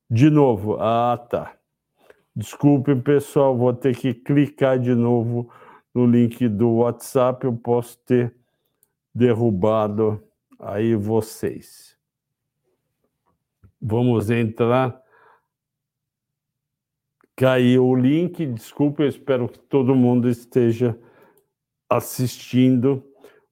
De novo. Ah, tá. Desculpe, pessoal, vou ter que clicar de novo no link do WhatsApp. Eu posso ter derrubado aí vocês. Vamos entrar. Caiu o link, desculpa, eu espero que todo mundo esteja assistindo.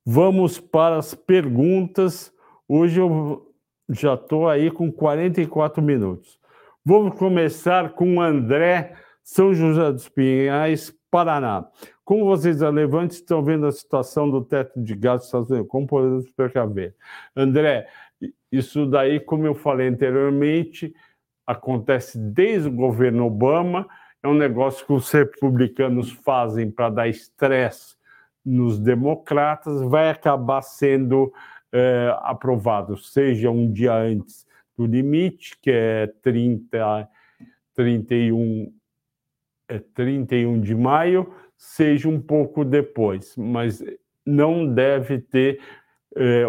Vamos para as perguntas. Hoje eu já estou aí com 44 minutos. Vamos começar com André, São José dos Pinhais, Paraná. Como vocês relevantes estão vendo a situação do teto de gás dos Estados Unidos? Como podemos precaver? André, isso daí, como eu falei anteriormente, acontece desde o governo Obama, é um negócio que os republicanos fazem para dar estresse nos democratas, vai acabar sendo é, aprovado, seja um dia antes do limite, que é 30, 31, é 31 de maio, seja um pouco depois, mas não deve ter é,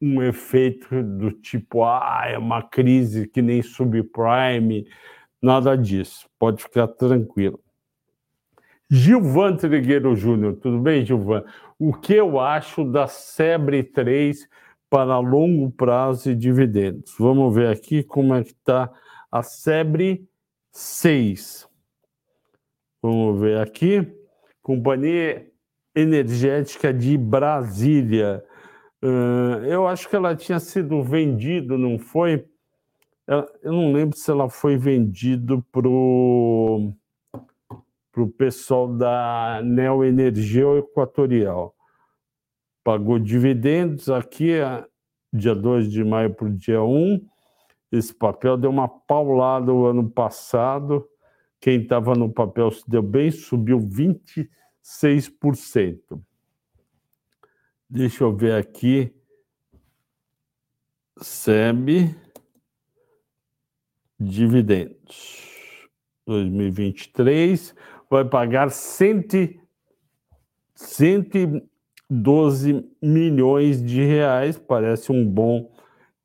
um efeito do tipo, ah, é uma crise que nem subprime, nada disso. Pode ficar tranquilo. Gilvan Trigueiro Júnior, tudo bem, Gilvan? O que eu acho da Sebre 3 para longo prazo e dividendos? Vamos ver aqui como é que está a Sebre 6. Vamos ver aqui. Companhia Energética de Brasília. Uh, eu acho que ela tinha sido vendida, não foi? Eu não lembro se ela foi vendida para o pessoal da Neoenergia Equatorial. Pagou dividendos aqui, dia 2 de maio para o dia 1. Esse papel deu uma paulada o ano passado. Quem estava no papel se deu bem, subiu 26%. Deixa eu ver aqui. SEB dividendos. 2023 vai pagar 100, 112 milhões de reais, parece um bom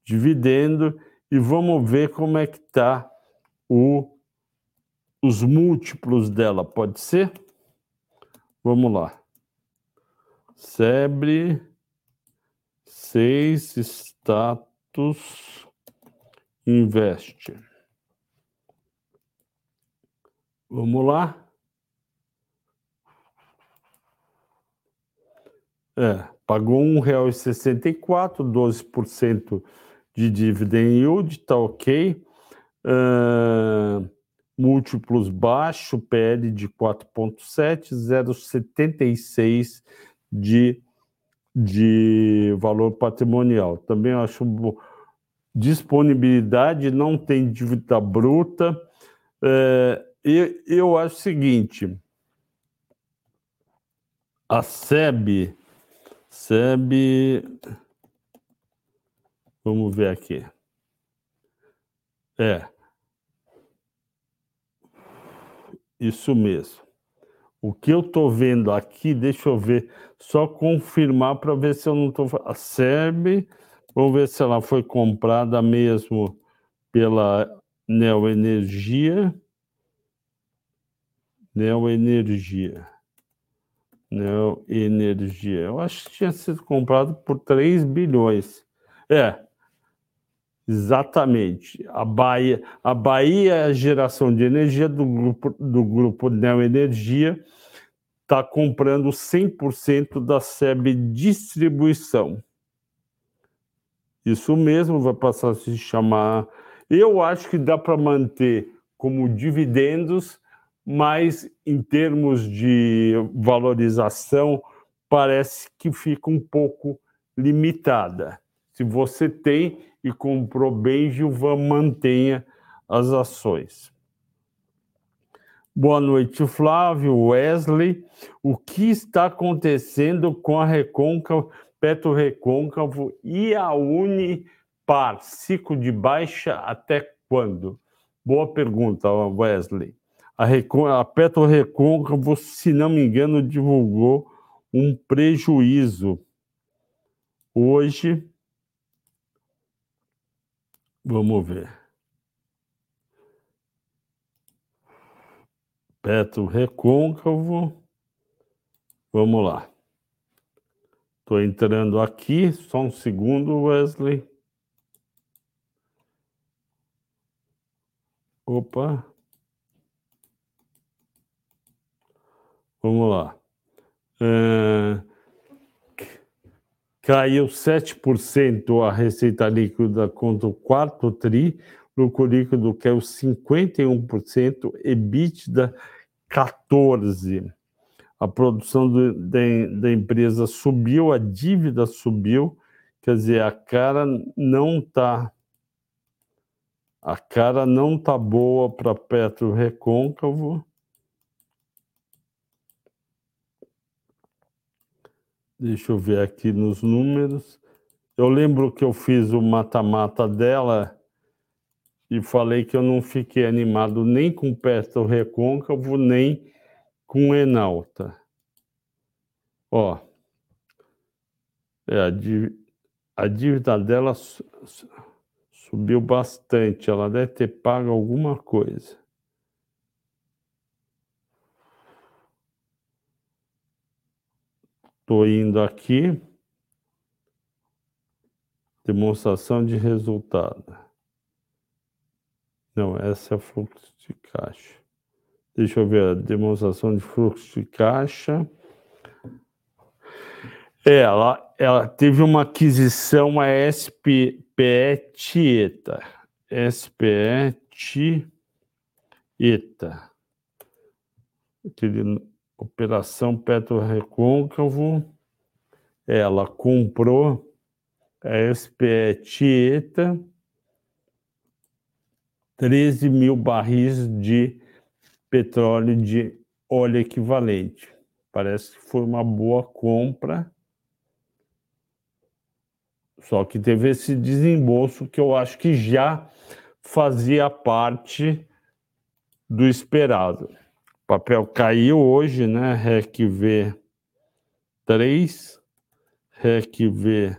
dividendo, e vamos ver como é que está os múltiplos dela, pode ser? Vamos lá. Sebre 6 status investe. Vamos lá. É, pagou R$ 1,64, 12% de dividend yield, tá ok. Uh, múltiplos baixo, PL de 4,7, 0,76 de, de valor patrimonial. Também acho disponibilidade, não tem dívida bruta. Uh, eu, eu acho o seguinte: a SEB, SEB, vamos ver aqui. É, isso mesmo. O que eu estou vendo aqui, deixa eu ver, só confirmar para ver se eu não estou. A SEB, vamos ver se ela foi comprada mesmo pela Neoenergia. Neoenergia. Neoenergia. Eu acho que tinha sido comprado por 3 bilhões. É, exatamente. A Bahia, a Bahia é geração de energia do grupo, do grupo Neoenergia está comprando 100% da SEB Distribuição. Isso mesmo vai passar a se chamar. Eu acho que dá para manter como dividendos mas em termos de valorização, parece que fica um pouco limitada. Se você tem e comprou bem, Gilvan, mantenha as ações. Boa noite, Flávio, Wesley. O que está acontecendo com a Recôncavo, Petro Recôncavo e a Unipar? Ciclo de baixa até quando? Boa pergunta, Wesley a, Recon, a Petro Recôncavo, se não me engano, divulgou um prejuízo. Hoje, vamos ver. Petro Recôncavo, vamos lá. Estou entrando aqui, só um segundo, Wesley. Opa. Vamos lá. É, caiu 7% a receita líquida contra o quarto TRI. lucro líquido caiu 51%, EBITDA 14%. A produção do, da, da empresa subiu, a dívida subiu, quer dizer, a cara não está a cara não tá boa para Petro Recôncavo. Deixa eu ver aqui nos números. Eu lembro que eu fiz o mata-mata dela e falei que eu não fiquei animado nem com Petro Recôncavo, nem com Enalta. Ó, é, a, dívida, a dívida dela subiu bastante, ela deve ter pago alguma coisa. Estou indo aqui. Demonstração de resultado. Não, essa é fluxo de caixa. Deixa eu ver a demonstração de fluxo de caixa. É, ela, ela teve uma aquisição, a SPE Tieta. SPE Tieta. Aquele, operação Petro Recôncavo. Ela comprou a SPE Tieta 13 mil barris de petróleo de óleo equivalente. Parece que foi uma boa compra. Só que teve esse desembolso que eu acho que já fazia parte do esperado. Papel caiu hoje, né? REC V 3, REC V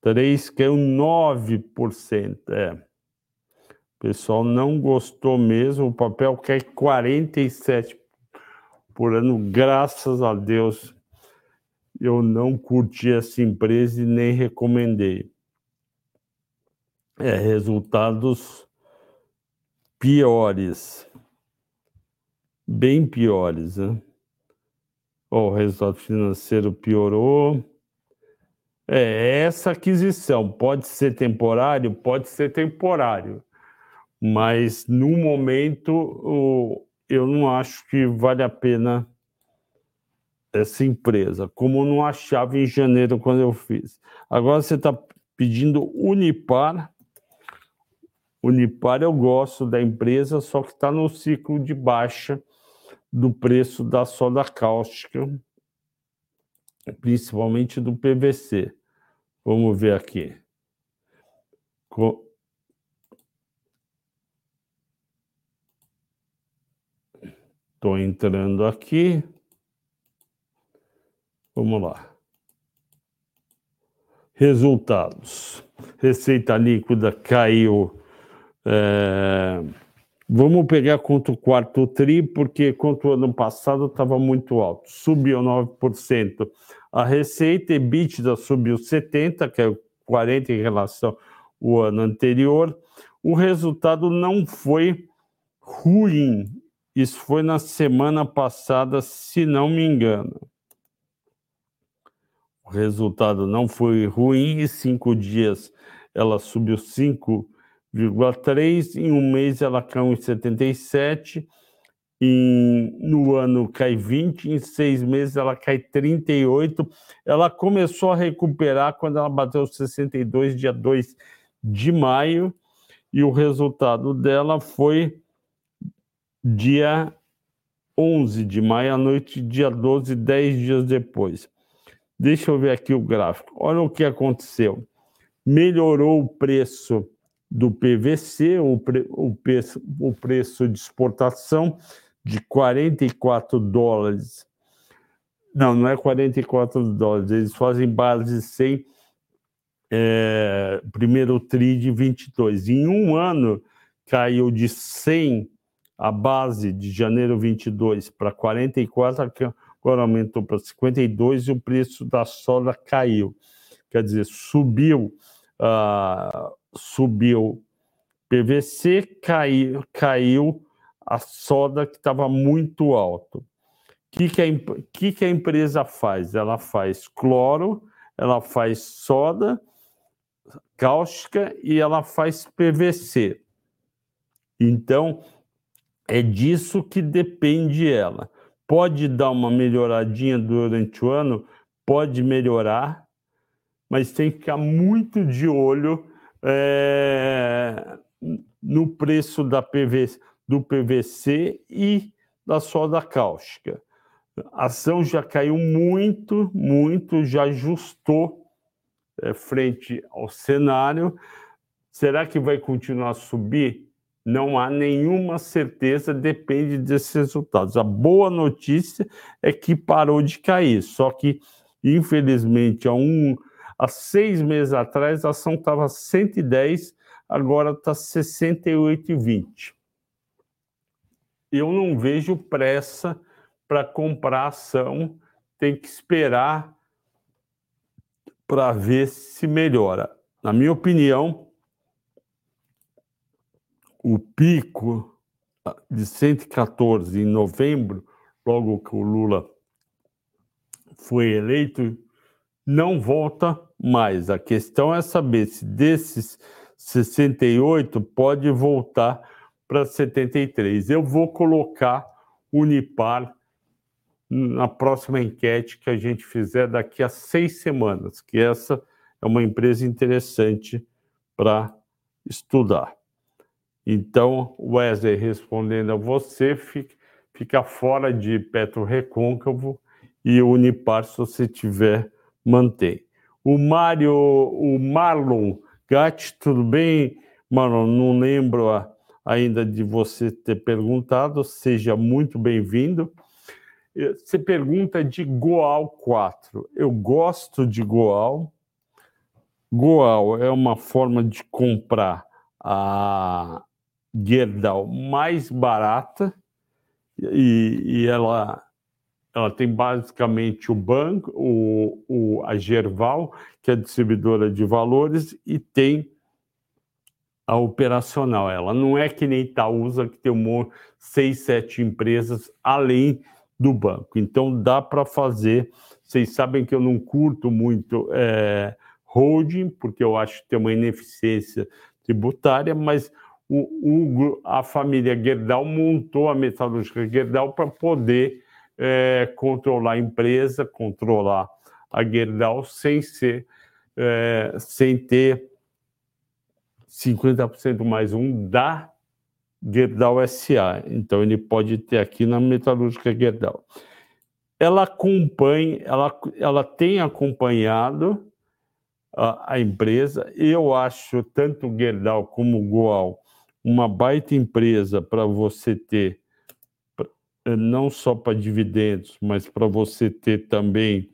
3 caiu 9%. É. O pessoal não gostou mesmo, o papel cai 47 por ano, graças a Deus eu não curti essa empresa e nem recomendei. É, resultados piores, bem piores, né? o resultado financeiro piorou. É, essa aquisição pode ser temporário, pode ser temporário, mas no momento eu não acho que vale a pena essa empresa, como não achava em janeiro quando eu fiz. Agora você está pedindo Unipar. Unipar eu gosto da empresa, só que está no ciclo de baixa do preço da soda cáustica, principalmente do PVC. Vamos ver aqui. Estou entrando aqui. Vamos lá. Resultados. Receita líquida caiu. É... Vamos pegar contra o quarto TRI, porque contra o ano passado estava muito alto. Subiu 9%. A receita EBITDA subiu 70%, que é 40% em relação ao ano anterior. O resultado não foi ruim. Isso foi na semana passada, se não me engano. O resultado não foi ruim, em cinco dias ela subiu 5,3, em um mês ela caiu em 77, em, no ano cai 20, em seis meses ela cai 38. Ela começou a recuperar quando ela bateu 62, dia 2 de maio, e o resultado dela foi dia 11 de maio à noite, dia 12, 10 dias depois. Deixa eu ver aqui o gráfico. Olha o que aconteceu. Melhorou o preço do PVC, o, pre, o, preço, o preço de exportação de 44 dólares. Não, não é 44 dólares, eles fazem base 100, é, primeiro TRI de 22. Em um ano, caiu de 100 a base de janeiro 22 para 44, agora aumentou para 52 e o preço da soda caiu. Quer dizer, subiu, uh, subiu PVC, caiu, caiu a soda que estava muito alto. O que, que, a, que, que a empresa faz? Ela faz cloro, ela faz soda, cáustica e ela faz PVC. Então, é disso que depende ela. Pode dar uma melhoradinha durante o ano, pode melhorar, mas tem que ficar muito de olho é, no preço da PVC, do PVC e da soda cáustica. A ação já caiu muito, muito, já ajustou é, frente ao cenário. Será que vai continuar a subir? Não há nenhuma certeza, depende desses resultados. A boa notícia é que parou de cair, só que, infelizmente, há, um, há seis meses atrás a ação estava 110, agora está 68,20. Eu não vejo pressa para comprar ação, tem que esperar para ver se melhora. Na minha opinião, o pico de 114 em novembro, logo que o Lula foi eleito, não volta mais. A questão é saber se desses 68 pode voltar para 73. Eu vou colocar Unipar na próxima enquete que a gente fizer daqui a seis semanas, que essa é uma empresa interessante para estudar. Então, Wesley, respondendo a você, fica fora de Petro Recôncavo e Unipar, se você tiver, mantém. O Mário, o Marlon Gatti, tudo bem? Marlon, não lembro ainda de você ter perguntado, seja muito bem-vindo. Você pergunta de Goal 4. Eu gosto de Goal. Goal é uma forma de comprar a Gerdau mais barata e, e ela, ela tem basicamente o banco, o, o, a Gerval, que é distribuidora de valores, e tem a operacional. Ela não é que nem Itaúsa, que tem um, seis, sete empresas além do banco. Então dá para fazer. Vocês sabem que eu não curto muito é, holding, porque eu acho que tem uma ineficiência tributária, mas o, o, a família Gerdau montou a metalúrgica Gerdau para poder é, controlar a empresa, controlar a Gerdau sem ser, é, sem ter 50% mais um da Gerdau SA. Então, ele pode ter aqui na metalúrgica Gerdau. Ela acompanha, ela, ela tem acompanhado a, a empresa. Eu acho tanto Gerdau como Goal uma baita empresa para você ter, não só para dividendos, mas para você ter também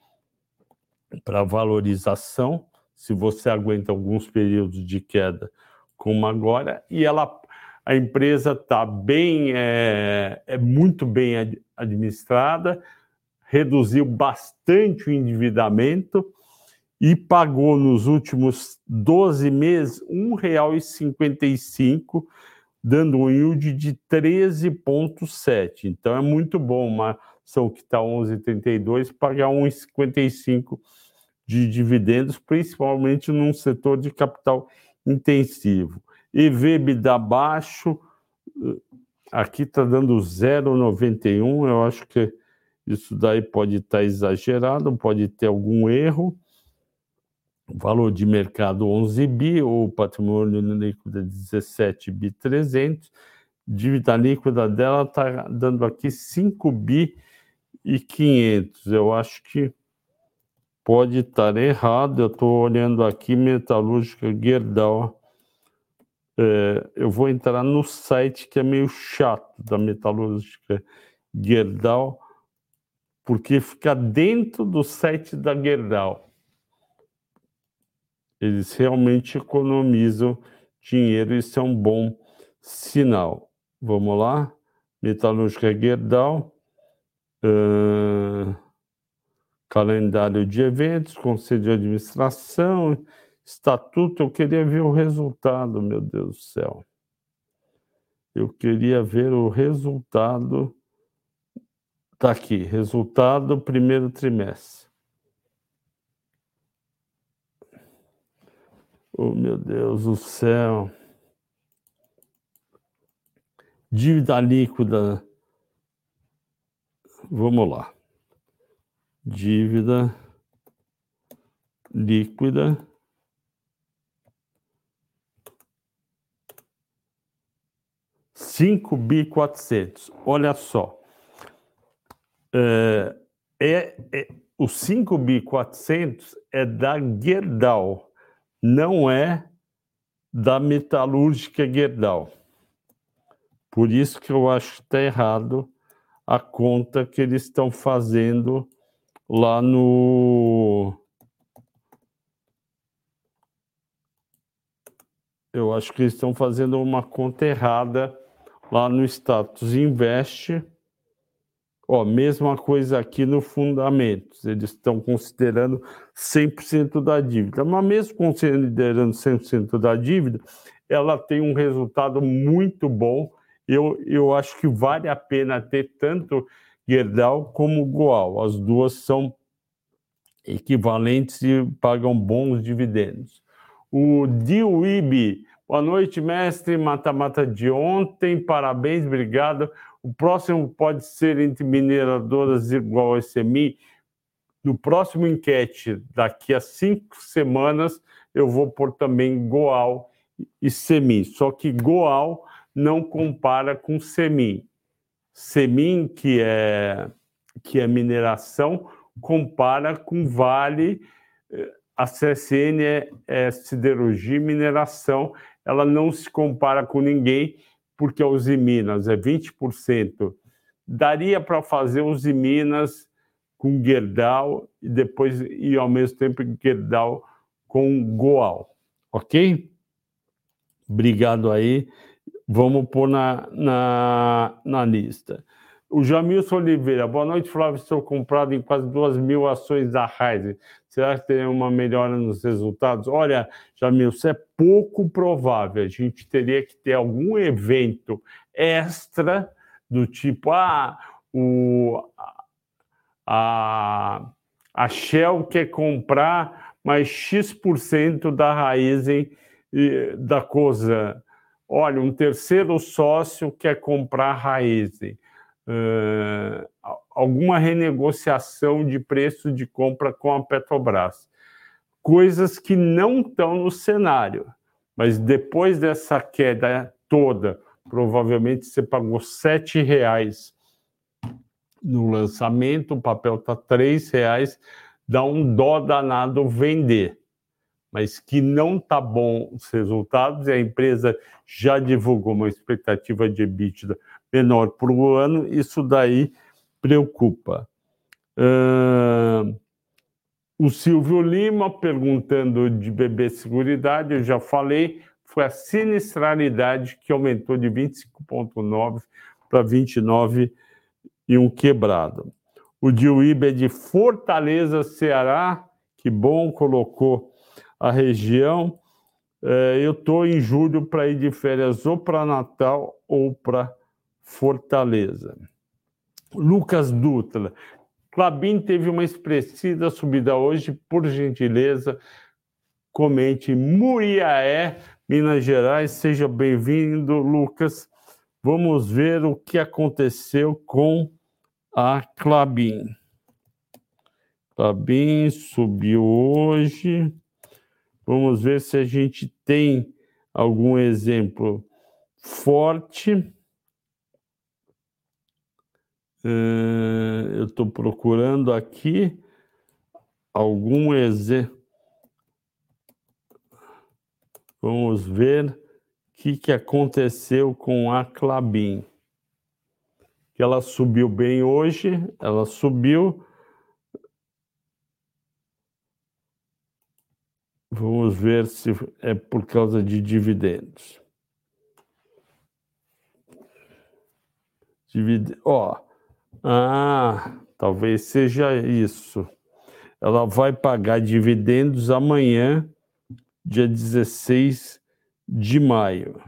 para valorização, se você aguenta alguns períodos de queda, como agora, e ela a empresa está bem, é, é muito bem administrada, reduziu bastante o endividamento e pagou nos últimos 12 meses R$ 1,55, dando um yield de 13,7. Então é muito bom uma ação que está 11,32 pagar 1,55 de dividendos, principalmente num setor de capital intensivo. EVBDA baixo, aqui está dando 0,91, eu acho que isso daí pode estar tá exagerado, pode ter algum erro. Valor de mercado 11 bi, o patrimônio líquido é 17 bi 300. Dívida líquida dela está dando aqui 5 bi e 500. Eu acho que pode estar errado. Eu estou olhando aqui metalúrgica Gerdau é, eu vou entrar no site que é meio chato da metalúrgica Gerdau, porque fica dentro do site da Gerdau. Eles realmente economizam dinheiro, isso é um bom sinal. Vamos lá, metalúrgica Gerdau, uh, calendário de eventos, conselho de administração, Estatuto, eu queria ver o resultado, meu Deus do céu. Eu queria ver o resultado. Está aqui, resultado primeiro trimestre. Oh, meu Deus do céu. Dívida líquida. Vamos lá. Dívida líquida. Cinco bi quatrocentos. Olha só. É, é, é, o 5 bi 400 é da Gerdau, não é da metalúrgica Gerdau. Por isso que eu acho que está errado a conta que eles estão fazendo lá no. Eu acho que eles estão fazendo uma conta errada lá no status investe. Ó, mesma coisa aqui no fundamentos, eles estão considerando 100% da dívida, mas mesmo considerando 100% da dívida, ela tem um resultado muito bom eu, eu acho que vale a pena ter tanto Gerdau como Goal. As duas são equivalentes e pagam bons dividendos. O DIUIB, boa noite, mestre. Mata-mata de ontem, parabéns, obrigado. O próximo pode ser entre mineradoras igual ao SMI. No próximo enquete, daqui a cinco semanas, eu vou pôr também Goal e SEMI. Só que Goal não compara com Semin. Semin, que é, que é mineração, compara com Vale, a CSN é, é siderurgia e mineração, ela não se compara com ninguém, porque a Usiminas é 20%. Daria para fazer Usiminas com Gerdau e depois, e ao mesmo tempo, Gerdau com Goal, ok? Obrigado aí. Vamos pôr na, na, na lista. O Jamilson Oliveira, boa noite, Flávio. Estou comprado em quase duas mil ações da Raizen. Será que tem uma melhora nos resultados? Olha, Jamilson, é pouco provável. A gente teria que ter algum evento extra do tipo, ah, o, a, a Shell quer comprar mais X% da Raizen da coisa Olha, um terceiro sócio quer comprar raiz. Uh, alguma renegociação de preço de compra com a Petrobras. Coisas que não estão no cenário. Mas depois dessa queda toda, provavelmente você pagou R$ reais no lançamento, o papel está R$ reais, dá um dó danado vender mas que não está bom os resultados, e a empresa já divulgou uma expectativa de EBITDA menor o ano, isso daí preocupa. Uh, o Silvio Lima perguntando de BB Seguridade, eu já falei, foi a sinistralidade que aumentou de 25,9 para 29 e um quebrado. O Diuíba é de Fortaleza, Ceará, que bom, colocou a região. É, eu estou em julho para ir de férias ou para Natal ou para Fortaleza. Lucas Dutra. Clabin teve uma expressiva subida hoje, por gentileza, comente Muriaé, Minas Gerais. Seja bem-vindo, Lucas. Vamos ver o que aconteceu com a Clabin. Clabin subiu hoje. Vamos ver se a gente tem algum exemplo forte. Uh, eu estou procurando aqui algum exemplo. Vamos ver o que, que aconteceu com a Clabin. Ela subiu bem hoje, ela subiu Vamos ver se é por causa de dividendos. Divide... Ó, ah, talvez seja isso. Ela vai pagar dividendos amanhã, dia 16 de maio.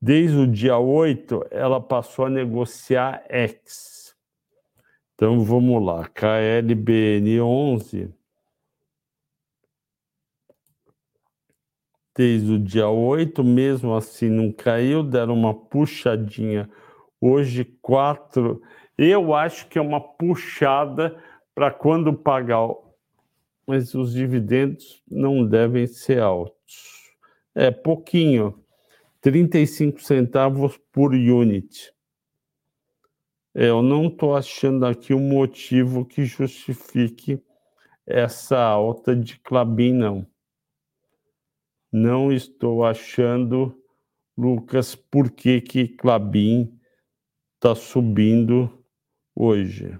Desde o dia 8, ela passou a negociar X. Então vamos lá, KLBN 11 desde o dia 8, mesmo assim não caiu, deram uma puxadinha. Hoje, 4. Eu acho que é uma puxada para quando pagar. Mas os dividendos não devem ser altos. É pouquinho, 35 centavos por unit. É, eu não estou achando aqui um motivo que justifique essa alta de Clabin, não. Não estou achando, Lucas, por que, que Clabin está subindo hoje.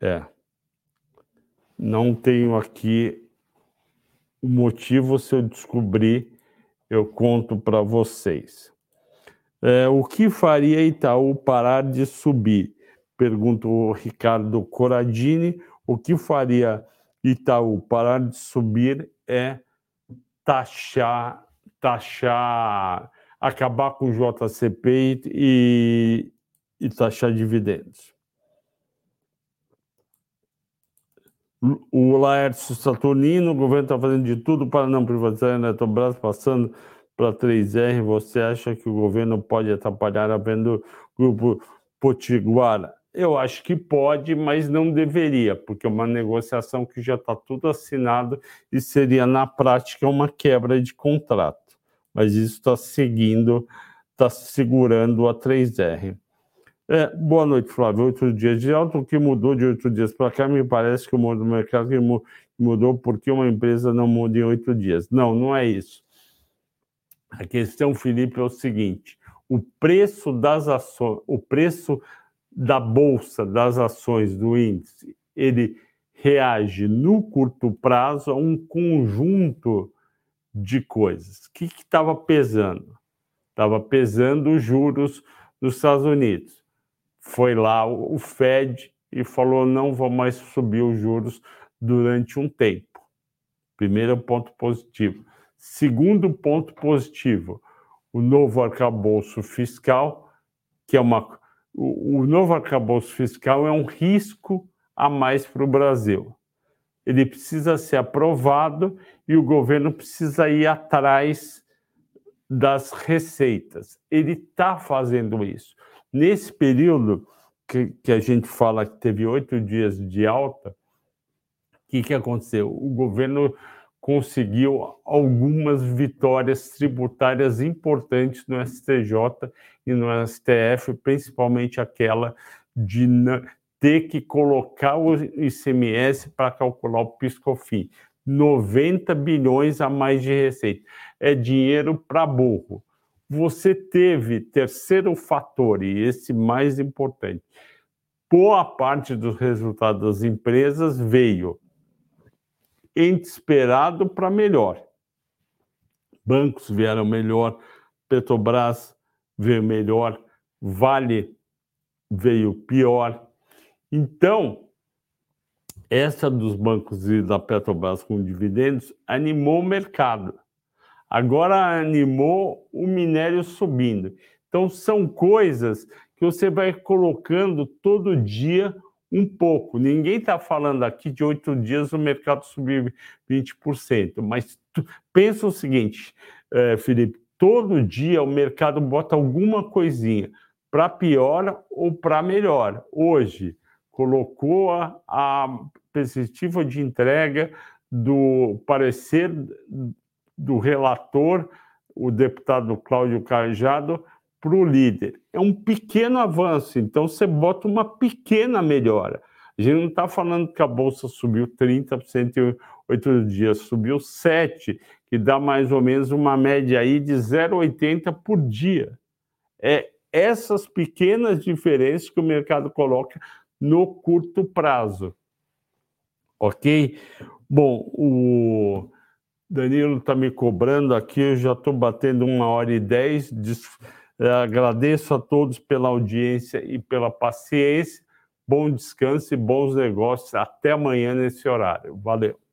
É. Não tenho aqui o motivo, se eu descobrir, eu conto para vocês. É, o que faria Itaú parar de subir? Pergunta o Ricardo Coradini. O que faria Itaú parar de subir é taxar, taxar, acabar com o JCP e, e taxar dividendos. O Laércio Saturnino, o governo está fazendo de tudo para não privatizar a Eletrobras, passando para 3R. Você acha que o governo pode atrapalhar a venda do grupo Potiguara? Eu acho que pode, mas não deveria, porque é uma negociação que já está tudo assinado e seria, na prática, uma quebra de contrato. Mas isso está seguindo, está segurando a 3R. É, boa noite, Flávio. Oito dias de alta, o que mudou de oito dias para cá? Me parece que o mundo do mercado mudou porque uma empresa não muda em oito dias. Não, não é isso. A questão, Felipe, é o seguinte: o preço das ações, o preço da bolsa das ações do índice, ele reage no curto prazo a um conjunto de coisas. O que estava pesando? Estava pesando os juros dos Estados Unidos. Foi lá o Fed e falou: não vou mais subir os juros durante um tempo. Primeiro ponto positivo. Segundo ponto positivo, o novo arcabouço fiscal, que é uma o, o novo arcabouço fiscal é um risco a mais para o Brasil. Ele precisa ser aprovado e o governo precisa ir atrás das receitas. Ele está fazendo isso. Nesse período que, que, a gente fala que teve oito dias de alta, o que, que aconteceu? O governo conseguiu algumas vitórias tributárias importantes no STJ e no STF, principalmente aquela de ter que colocar o ICMS para calcular o PiscoFim. 90 bilhões a mais de receita. É dinheiro para burro. Você teve terceiro fator, e esse mais importante. Boa parte dos resultados das empresas veio esperado para melhor. Bancos vieram melhor, Petrobras veio melhor, Vale veio pior. Então, essa dos bancos e da Petrobras com dividendos animou o mercado. Agora animou o minério subindo. Então, são coisas que você vai colocando todo dia um pouco. Ninguém está falando aqui de oito dias o mercado subir 20%, mas tu, pensa o seguinte, é, Felipe: todo dia o mercado bota alguma coisinha para pior ou para melhor. Hoje, colocou a, a perspectiva de entrega do parecer do relator, o deputado Cláudio Cajado, para o líder. É um pequeno avanço, então você bota uma pequena melhora. A gente não está falando que a bolsa subiu 30% em oito dias, subiu 7%, que dá mais ou menos uma média aí de 0,80 por dia. É essas pequenas diferenças que o mercado coloca no curto prazo. Ok? Bom, o Danilo está me cobrando aqui, eu já estou batendo uma hora e dez. É, agradeço a todos pela audiência e pela paciência. Bom descanso e bons negócios. Até amanhã nesse horário. Valeu.